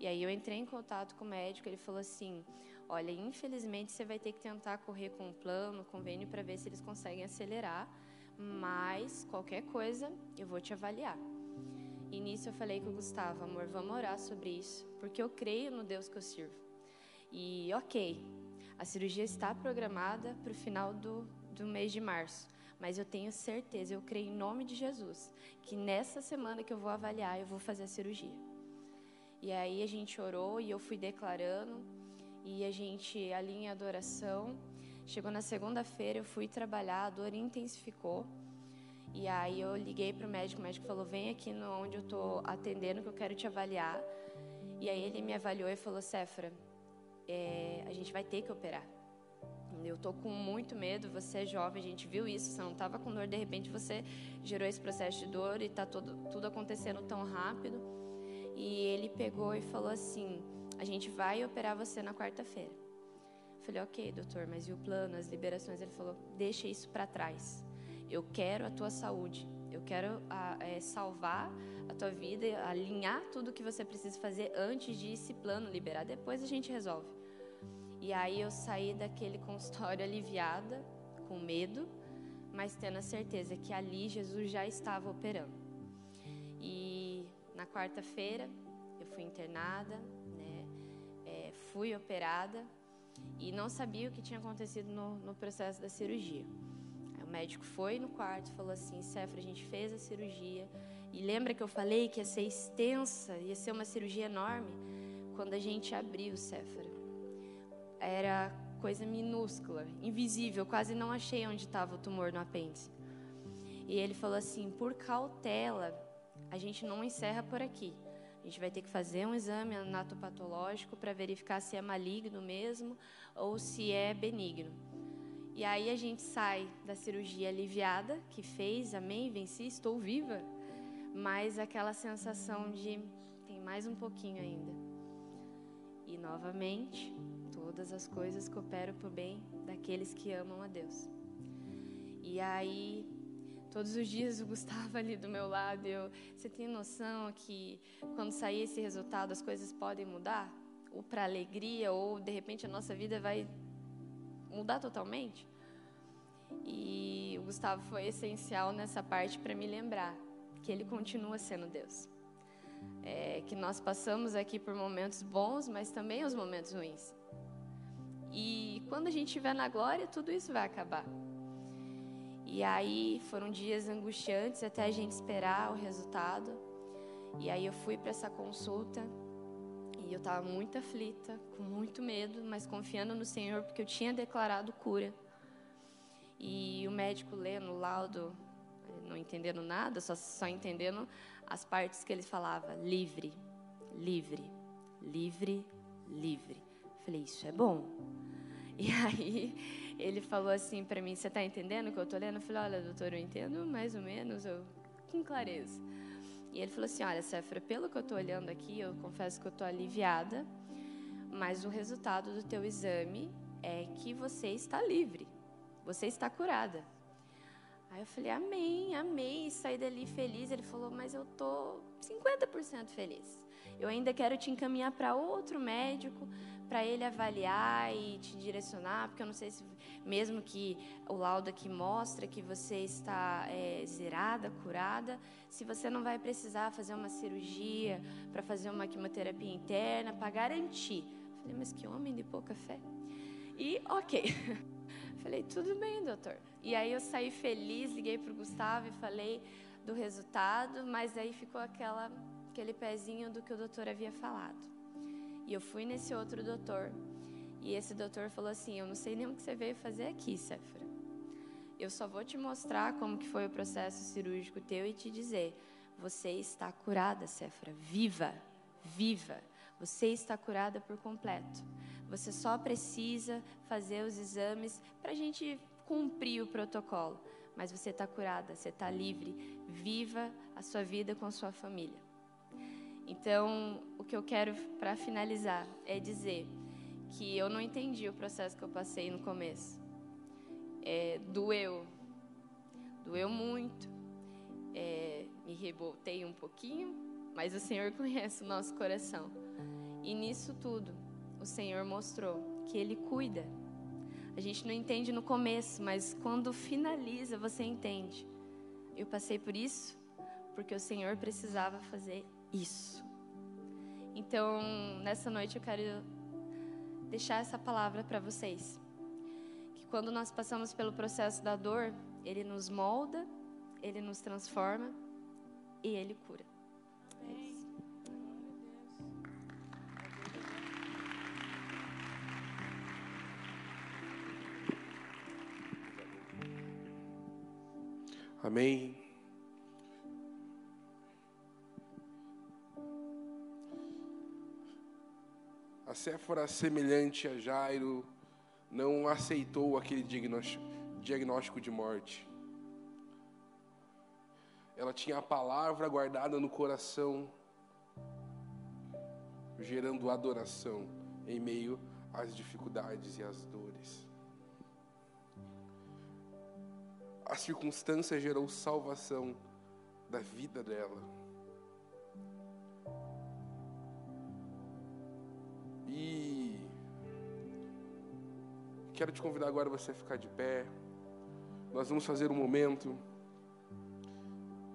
E aí eu entrei em contato com o médico, ele falou assim: "Olha, infelizmente você vai ter que tentar correr com um plano, convênio para ver se eles conseguem acelerar, mas qualquer coisa eu vou te avaliar". E nisso eu falei com o Gustavo, amor, vamos orar sobre isso, porque eu creio no Deus que eu sirvo. E ok, a cirurgia está programada para o final do, do mês de março, mas eu tenho certeza, eu creio em nome de Jesus, que nessa semana que eu vou avaliar, eu vou fazer a cirurgia. E aí a gente orou e eu fui declarando, e a gente alinha a adoração. Chegou na segunda-feira, eu fui trabalhar, a dor intensificou. E aí eu liguei para o médico, o médico falou: vem aqui no, onde eu estou atendendo que eu quero te avaliar. E aí ele me avaliou e falou: Cefra, é, a gente vai ter que operar. Eu tô com muito medo, você é jovem, a gente viu isso, você não estava com dor, de repente você gerou esse processo de dor e está tudo, tudo acontecendo tão rápido. E ele pegou e falou assim: a gente vai operar você na quarta-feira. Falei, ok, doutor, mas e o plano, as liberações? Ele falou: deixa isso para trás. Eu quero a tua saúde. Eu quero a, é, salvar a tua vida, alinhar tudo que você precisa fazer antes de esse plano liberar. Depois a gente resolve. E aí eu saí daquele [LAUGHS] consultório aliviada, com medo, mas tendo a certeza que ali Jesus já estava operando. E na quarta-feira eu fui internada, fui operada e não sabia o que tinha acontecido no, no processo da cirurgia. Aí o médico foi no quarto e falou assim: Cefra, a gente fez a cirurgia. E lembra que eu falei que ia ser extensa, ia ser uma cirurgia enorme? Quando a gente abriu, Cefra, era coisa minúscula, invisível, quase não achei onde estava o tumor no apêndice. E ele falou assim: por cautela, a gente não encerra por aqui. A gente vai ter que fazer um exame anatopatológico para verificar se é maligno mesmo ou se é benigno. E aí a gente sai da cirurgia aliviada, que fez, amém, venci, estou viva, mas aquela sensação de tem mais um pouquinho ainda. E novamente, todas as coisas cooperam para o bem daqueles que amam a Deus. E aí, todos os dias o Gustavo [LAUGHS] ali do meu lado, eu, você tem noção que quando sair esse resultado as coisas podem mudar? Ou para alegria, ou de repente a nossa vida vai mudar totalmente? E o Gustavo foi essencial nessa parte para me lembrar que ele continua sendo Deus. É, que nós passamos aqui por momentos bons, mas também os momentos ruins. E quando a gente estiver na glória, tudo isso vai acabar. E aí foram dias angustiantes até a gente esperar o resultado. E aí eu fui para essa consulta e eu estava muito aflita, com muito medo, mas confiando no Senhor porque eu tinha declarado cura. E o médico lendo o laudo, não entendendo nada, só, só entendendo as partes que ele falava: livre, livre, livre, livre. Falei, isso é bom. [LAUGHS] E aí ele falou assim para mim: Você está entendendo o que eu estou lendo? Eu falei: Olha, doutor, eu entendo mais ou menos, eu, com clareza. E ele falou assim: Olha, Sefra, pelo que eu estou olhando aqui, eu confesso que eu estou aliviada, mas o resultado do teu exame é que você está livre, você está curada. Aí eu falei: Amém. E saí dali feliz. Ele falou: Mas eu estou 50% feliz. Eu ainda quero te encaminhar para outro médico para ele avaliar e te direcionar, porque eu não sei se mesmo que o laudo aqui mostra que você está é, zerada, curada, se você não vai precisar fazer uma cirurgia para fazer uma quimioterapia interna para garantir. Falei, mas que homem de pouca fé. E ok. [LAUGHS] Falei, tudo bem, doutor. E aí eu saí feliz, liguei para o Gustavo e falei do resultado, mas aí ficou aquela, aquele pezinho do que o doutor havia falado. E eu fui nesse outro doutor. E esse doutor falou assim: Eu não sei nem o que você veio fazer aqui, Sefra. Eu só vou te mostrar como que foi o processo cirúrgico teu e te dizer: Você está curada, Sefra. Viva, viva. Você está curada por completo. Você só precisa fazer os exames para a gente cumprir o protocolo. Mas você está curada, você está livre. Viva a sua vida com a sua família. Então, o que eu quero para finalizar é dizer que eu não entendi o processo que eu passei no começo. É, doeu, doeu muito, é, me revoltei um pouquinho, mas o Senhor [LAUGHS] conhece o nosso coração. E nisso tudo, o Senhor mostrou que Ele cuida. A gente não entende no começo, mas quando finaliza, você entende. Eu passei por isso porque o Senhor precisava fazer isso. Então, nessa noite eu quero deixar essa palavra para vocês. Que quando nós passamos pelo processo da dor, ele nos molda, ele nos transforma e ele cura. É isso. Amém. A Séfora, semelhante a Jairo, não aceitou aquele diagnóstico de morte. Ela tinha a palavra guardada no coração, gerando adoração em meio às dificuldades e às dores. A circunstância gerou salvação da vida dela. Quero te convidar agora você a ficar de pé. Nós vamos fazer um momento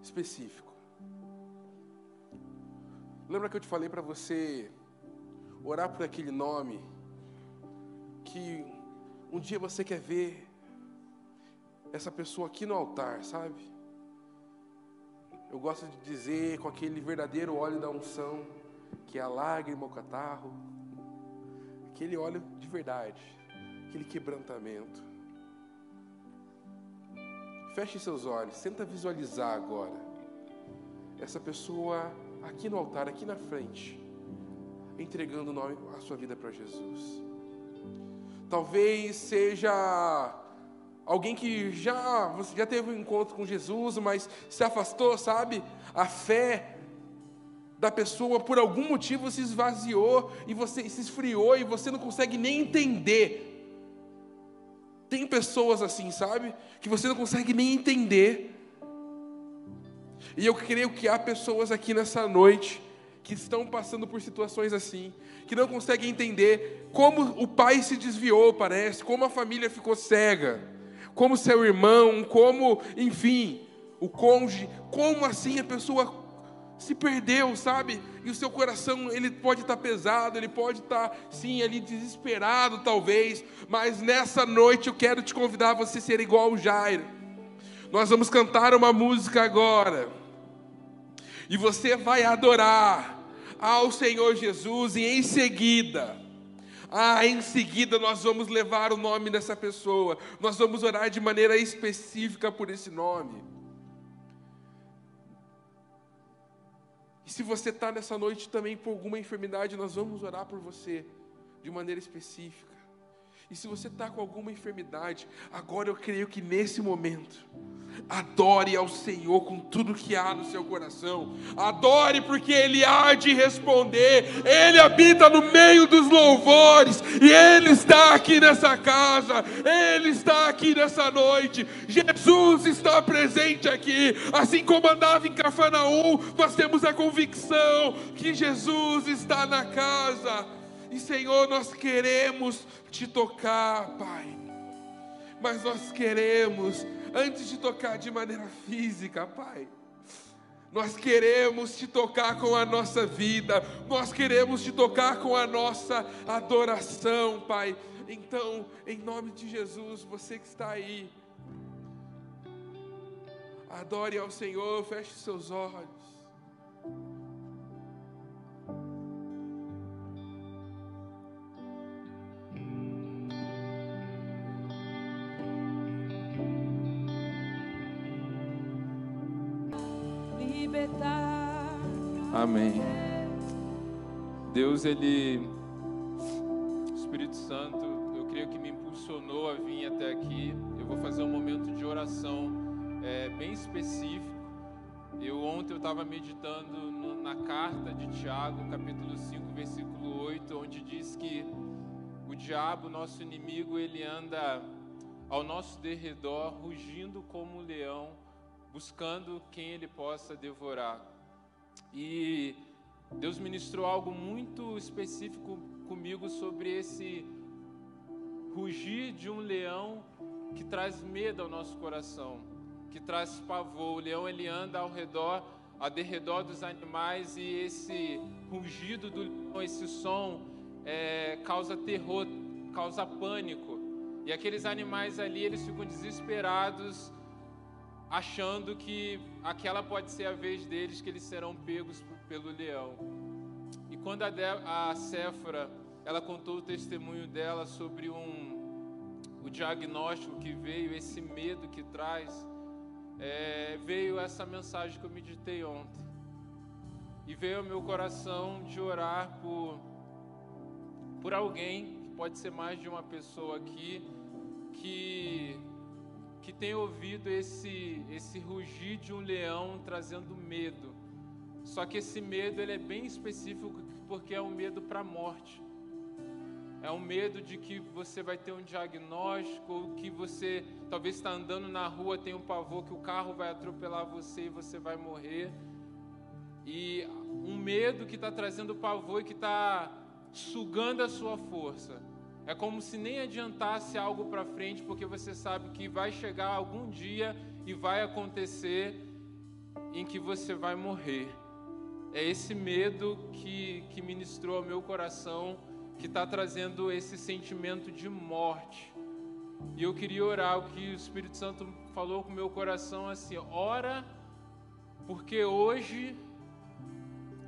específico. Lembra que eu te falei para você orar por aquele nome que um dia você quer ver essa pessoa aqui no altar, sabe? Eu gosto de dizer com aquele verdadeiro óleo da unção, que é a lágrima, o catarro, aquele óleo de verdade, aquele quebrantamento. Feche seus olhos, tenta visualizar agora essa pessoa aqui no altar, aqui na frente, entregando a sua vida para Jesus. Talvez seja alguém que já, já teve um encontro com Jesus, mas se afastou, sabe? A fé da pessoa por algum motivo se esvaziou e você se esfriou e você não consegue nem entender. Tem pessoas assim, sabe? Que você não consegue nem entender. E eu creio que há pessoas aqui nessa noite que estão passando por situações assim, que não conseguem entender como o pai se desviou, parece, como a família ficou cega, como seu irmão, como, enfim, o cônjuge, como assim a pessoa se perdeu, sabe? E o seu coração, ele pode estar pesado, ele pode estar, sim, ali desesperado talvez, mas nessa noite eu quero te convidar a você ser igual o Jairo. Nós vamos cantar uma música agora. E você vai adorar ao Senhor Jesus e em seguida, ah, em seguida nós vamos levar o nome dessa pessoa. Nós vamos orar de maneira específica por esse nome. E se você está nessa noite também por alguma enfermidade, nós vamos orar por você de maneira específica. E se você está com alguma enfermidade, agora eu creio que nesse momento, adore ao Senhor com tudo que há no seu coração. Adore porque Ele há de responder. Ele habita no meio dos louvores e Ele está aqui nessa casa. Ele está aqui nessa noite. Jesus está presente aqui. Assim como andava em Cafarnaum, nós temos a convicção que Jesus está na casa. E Senhor, nós queremos te tocar, Pai. Mas nós queremos, antes de tocar de maneira física, Pai, nós queremos te tocar com a nossa vida, nós queremos te tocar com a nossa adoração, Pai. Então, em nome de Jesus, você que está aí, adore ao Senhor, feche seus olhos. Amém. Deus, Ele, Espírito Santo, eu creio que me impulsionou a vir até aqui. Eu vou fazer um momento de oração é, bem específico. Eu ontem eu estava meditando no, na carta de Tiago, capítulo 5, versículo 8, onde diz que o diabo, nosso inimigo, ele anda ao nosso derredor, rugindo como um leão, buscando quem ele possa devorar. E Deus ministrou algo muito específico comigo sobre esse rugir de um leão que traz medo ao nosso coração, que traz pavor. O leão ele anda ao redor, a derredor dos animais e esse rugido do leão, esse som é, causa terror, causa pânico. E aqueles animais ali eles ficam desesperados achando que aquela pode ser a vez deles que eles serão pegos pelo leão. E quando a, de, a Séfora, ela contou o testemunho dela sobre um o diagnóstico que veio, esse medo que traz, é, veio essa mensagem que eu meditei ontem. E veio ao meu coração de orar por por alguém, que pode ser mais de uma pessoa aqui, que que tem ouvido esse esse rugir de um leão trazendo medo. Só que esse medo ele é bem específico porque é um medo para a morte. É um medo de que você vai ter um diagnóstico, ou que você talvez está andando na rua, tem um pavor que o carro vai atropelar você e você vai morrer. E um medo que está trazendo pavor e que está sugando a sua força. É como se nem adiantasse algo para frente, porque você sabe que vai chegar algum dia e vai acontecer em que você vai morrer. É esse medo que, que ministrou ao meu coração, que está trazendo esse sentimento de morte. E eu queria orar o que o Espírito Santo falou com o meu coração assim: ora, porque hoje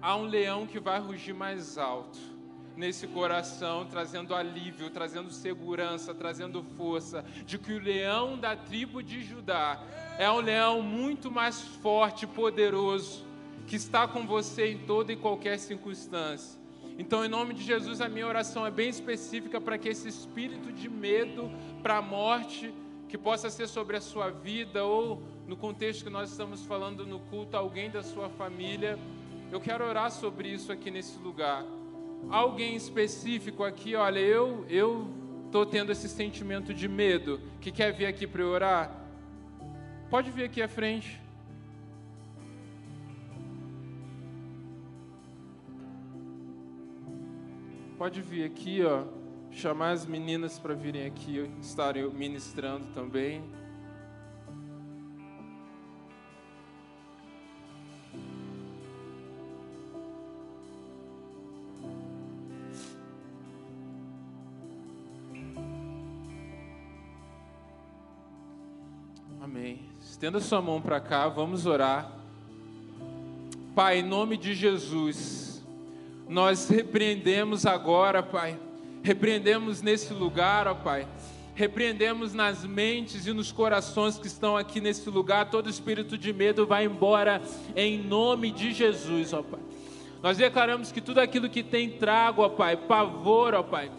há um leão que vai rugir mais alto nesse coração, trazendo alívio, trazendo segurança, trazendo força, de que o leão da tribo de Judá é um leão muito mais forte poderoso, que está com você em toda e qualquer circunstância. Então, em nome de Jesus, a minha oração é bem específica para que esse espírito de medo para a morte, que possa ser sobre a sua vida ou no contexto que nós estamos falando no culto, alguém da sua família, eu quero orar sobre isso aqui nesse lugar alguém específico aqui, olha, eu eu tô tendo esse sentimento de medo, que quer vir aqui para orar? Pode vir aqui à frente. Pode vir aqui, ó, chamar as meninas para virem aqui, estarem ministrando também. Estenda sua mão para cá, vamos orar. Pai, em nome de Jesus, nós repreendemos agora, Pai. Repreendemos nesse lugar, ó Pai. Repreendemos nas mentes e nos corações que estão aqui nesse lugar. Todo espírito de medo vai embora em nome de Jesus, ó Pai. Nós declaramos que tudo aquilo que tem trago, ó Pai, pavor, ó Pai,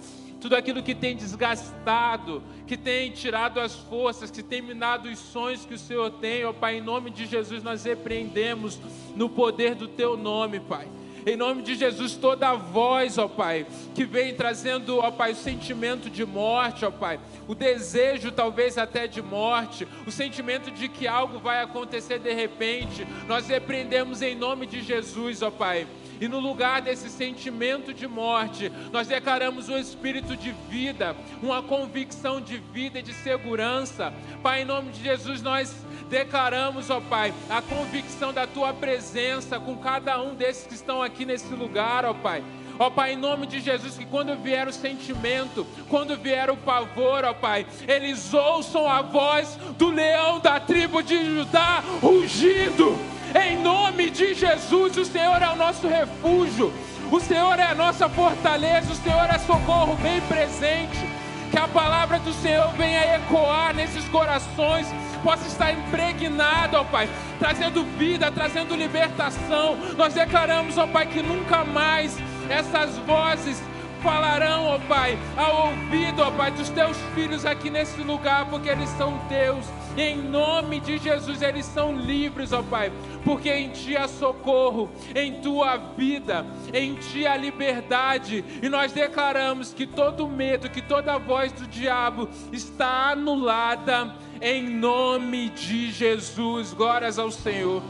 tudo aquilo que tem desgastado, que tem tirado as forças, que tem minado os sonhos que o Senhor tem, ó Pai, em nome de Jesus nós repreendemos no poder do Teu nome, Pai. Em nome de Jesus, toda voz, ó Pai, que vem trazendo, ó Pai, o sentimento de morte, ó Pai, o desejo talvez até de morte, o sentimento de que algo vai acontecer de repente, nós repreendemos em nome de Jesus, ó Pai. E no lugar desse sentimento de morte, nós declaramos um espírito de vida, uma convicção de vida e de segurança. Pai, em nome de Jesus, nós declaramos, ó Pai, a convicção da tua presença com cada um desses que estão aqui nesse lugar, ó Pai. Ó Pai, em nome de Jesus, que quando vier o sentimento, quando vier o pavor, ó Pai, eles ouçam a voz do leão da tribo de Judá rugindo em nome de Jesus, o Senhor é o nosso refúgio, o Senhor é a nossa fortaleza, o Senhor é socorro bem presente. Que a palavra do Senhor venha ecoar nesses corações, possa estar impregnado, ó Pai, trazendo vida, trazendo libertação. Nós declaramos, ó Pai, que nunca mais essas vozes falarão, ó Pai, ao ouvido, ó Pai, dos teus filhos aqui nesse lugar, porque eles são teus. Em nome de Jesus, eles são livres, ó Pai, porque em Ti há socorro, em Tua vida, em Ti há liberdade. E nós declaramos que todo medo, que toda voz do diabo está anulada, em nome de Jesus. Glórias ao Senhor.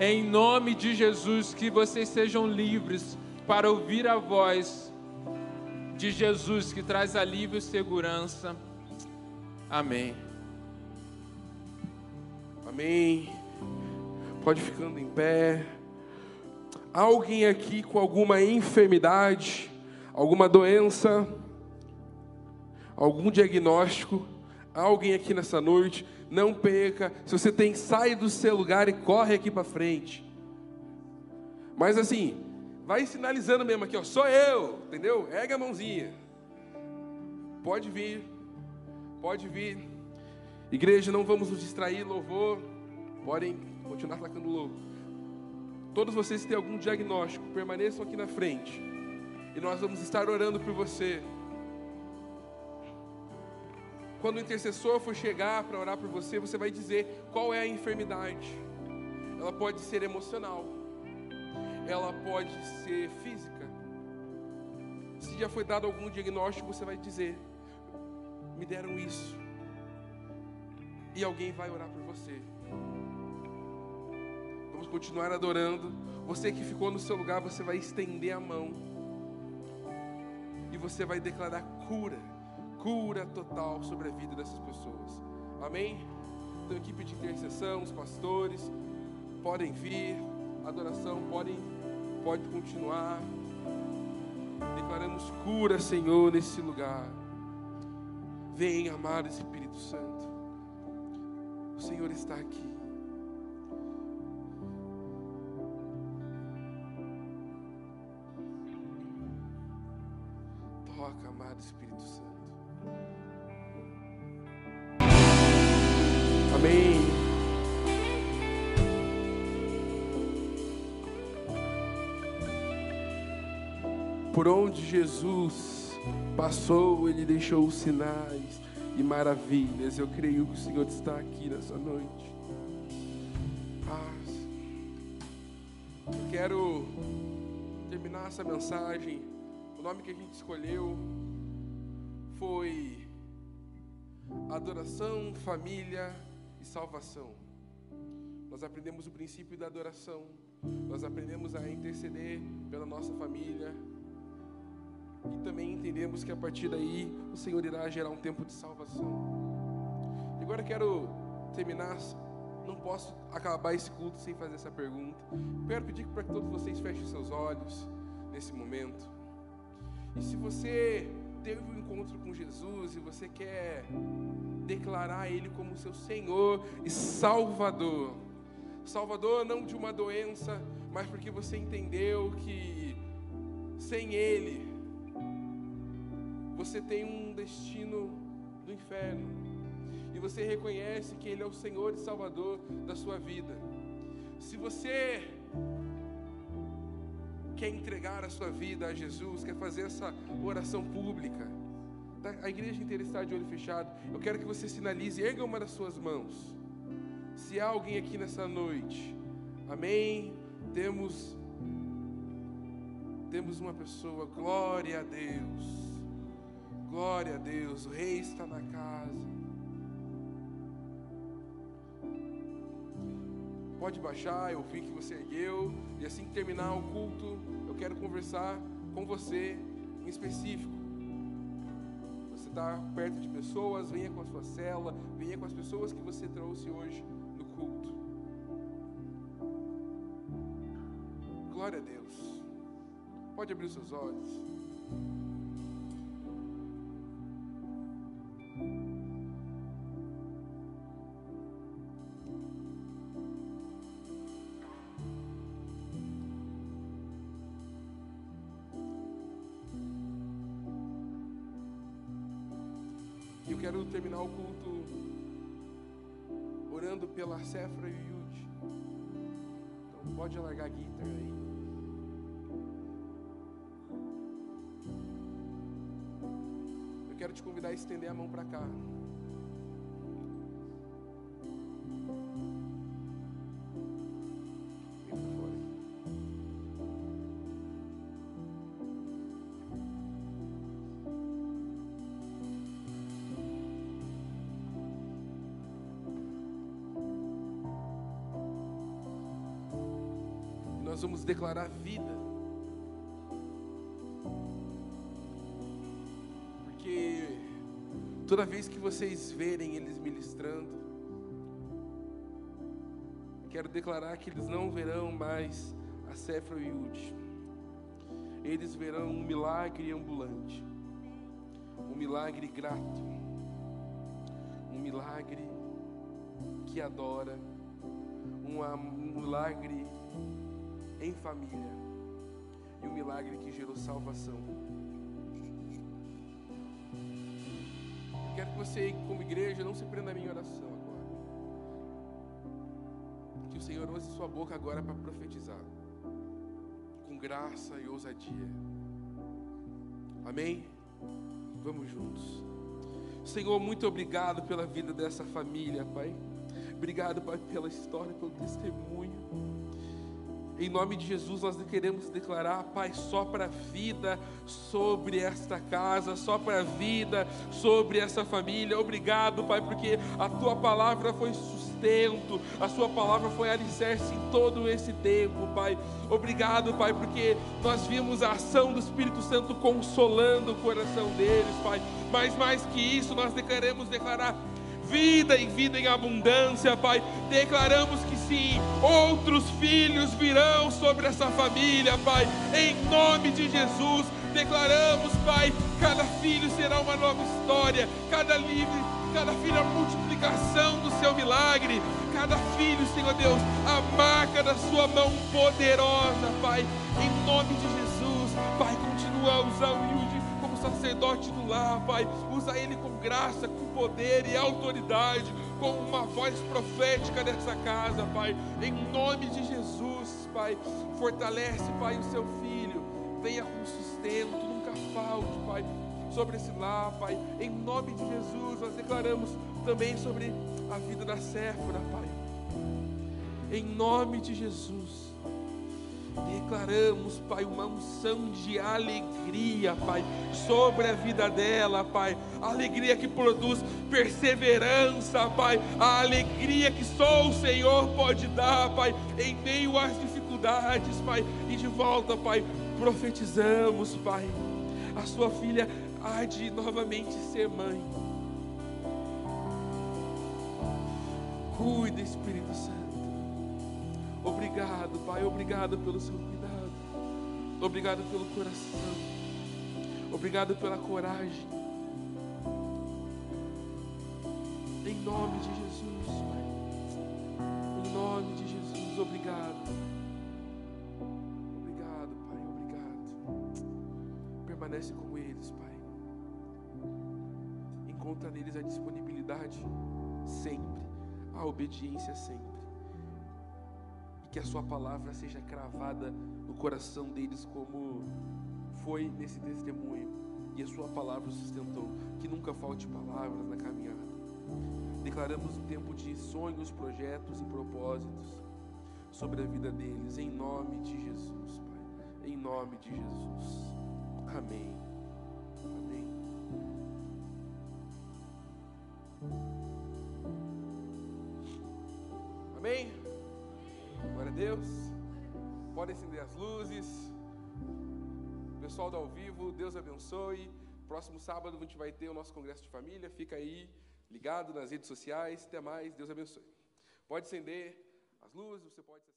Em nome de Jesus, que vocês sejam livres para ouvir a voz de Jesus que traz alívio e segurança. Amém. Amém. Pode ficando em pé. Alguém aqui com alguma enfermidade, alguma doença, algum diagnóstico? Alguém aqui nessa noite? Não perca. Se você tem, sai do seu lugar e corre aqui para frente. Mas assim, vai sinalizando mesmo aqui, ó, sou eu, entendeu? Erga a mãozinha. Pode vir, pode vir. Igreja, não vamos nos distrair, louvor. Podem continuar tocando louco. Todos vocês que têm algum diagnóstico, permaneçam aqui na frente. E nós vamos estar orando por você. Quando o intercessor for chegar para orar por você, você vai dizer qual é a enfermidade. Ela pode ser emocional, ela pode ser física. Se já foi dado algum diagnóstico, você vai dizer: Me deram isso. E alguém vai orar por você. Vamos continuar adorando. Você que ficou no seu lugar, você vai estender a mão. E você vai declarar cura cura total sobre a vida dessas pessoas. Amém? Então, equipe de intercessão, os pastores, podem vir, adoração podem, pode continuar. Declaramos cura, Senhor, nesse lugar. Vem, amado Espírito Santo. O Senhor está aqui. Espírito Santo. Amém. Por onde Jesus passou, ele deixou sinais e maravilhas. Eu creio que o Senhor está aqui nessa noite. Paz. Eu quero terminar essa mensagem. O nome que a gente escolheu foi Adoração, Família e salvação. Nós aprendemos o princípio da adoração, nós aprendemos a interceder pela nossa família, e também entendemos que a partir daí o Senhor irá gerar um tempo de salvação. E agora quero terminar, não posso acabar esse culto sem fazer essa pergunta. Quero pedir para que todos vocês fechem seus olhos nesse momento. E se você teve um encontro com Jesus e você quer declarar Ele como seu Senhor e Salvador. Salvador não de uma doença, mas porque você entendeu que sem Ele você tem um destino do inferno. E você reconhece que Ele é o Senhor e Salvador da sua vida. Se você quer entregar a sua vida a Jesus, quer fazer essa oração pública, tá? a igreja inteira está de olho fechado. Eu quero que você sinalize, erga uma das suas mãos. Se há alguém aqui nessa noite, amém. Temos temos uma pessoa, glória a Deus. Glória a Deus, o rei está na casa. Pode baixar, eu vi que você ergueu. E assim que terminar o culto, eu quero conversar com você em específico. Você está perto de pessoas, venha com a sua cela, venha com as pessoas que você trouxe hoje no culto. Glória a Deus. Pode abrir os seus olhos. Pela Cefra e Yud. Então pode alargar a guitarra aí. Eu quero te convidar a estender a mão para cá. Declarar vida. Porque toda vez que vocês verem eles ministrando, quero declarar que eles não verão mais a Cefra e Yud. Eles verão um milagre ambulante, um milagre grato, um milagre que adora, um milagre em família e um milagre que gerou salvação. Eu quero que você, como igreja, não se prenda à minha oração agora. Que o Senhor use sua boca agora para profetizar, com graça e ousadia. Amém? Vamos juntos. Senhor, muito obrigado pela vida dessa família, Pai. Obrigado, Pai, pela história, pelo testemunho. Em nome de Jesus, nós queremos declarar, Pai, só para a vida sobre esta casa, só para a vida sobre essa família. Obrigado, Pai, porque a tua palavra foi sustento, a sua palavra foi alicerce em todo esse tempo, Pai. Obrigado, Pai, porque nós vimos a ação do Espírito Santo consolando o coração deles, Pai. Mas mais que isso, nós queremos declarar vida e vida em abundância, Pai. Declaramos que outros filhos virão sobre essa família, Pai, em nome de Jesus. Declaramos, Pai, cada filho será uma nova história, cada livre, cada filho a multiplicação do seu milagre, cada filho, Senhor Deus, a marca da sua mão poderosa, Pai, em nome de Jesus, Pai, continua a usar o sacerdote do lar, Pai. Usa ele com graça, com poder e autoridade, com uma voz profética dessa casa, Pai. Em nome de Jesus, Pai. Fortalece, Pai, o seu filho. Venha com sustento, nunca falte, Pai, sobre esse lar, Pai. Em nome de Jesus, nós declaramos também sobre a vida da Séfora, Pai. Em nome de Jesus. Declaramos, Pai, uma unção de alegria, Pai, sobre a vida dela, Pai. alegria que produz perseverança, Pai. A alegria que só o Senhor pode dar, Pai, em meio às dificuldades, Pai. E de volta, Pai, profetizamos, Pai. A sua filha há de novamente ser mãe. Cuida, Espírito Santo. Obrigado, Pai, obrigado pelo seu cuidado. Obrigado pelo coração. Obrigado pela coragem. Em nome de Jesus, Pai. Em nome de Jesus, obrigado. Obrigado, Pai, obrigado. Permanece com eles, Pai. Encontra neles a disponibilidade sempre, a obediência sempre que a sua palavra seja cravada no coração deles, como foi nesse testemunho, e a sua palavra sustentou, que nunca falte palavras na caminhada. Declaramos um tempo de sonhos, projetos e propósitos sobre a vida deles, em nome de Jesus, Pai. Em nome de Jesus. Amém. Amém. Amém. Glória a Deus. Podem acender as luzes. Pessoal do ao vivo, Deus abençoe. Próximo sábado a gente vai ter o nosso congresso de família. Fica aí ligado nas redes sociais. Até mais. Deus abençoe. Pode acender as luzes, você pode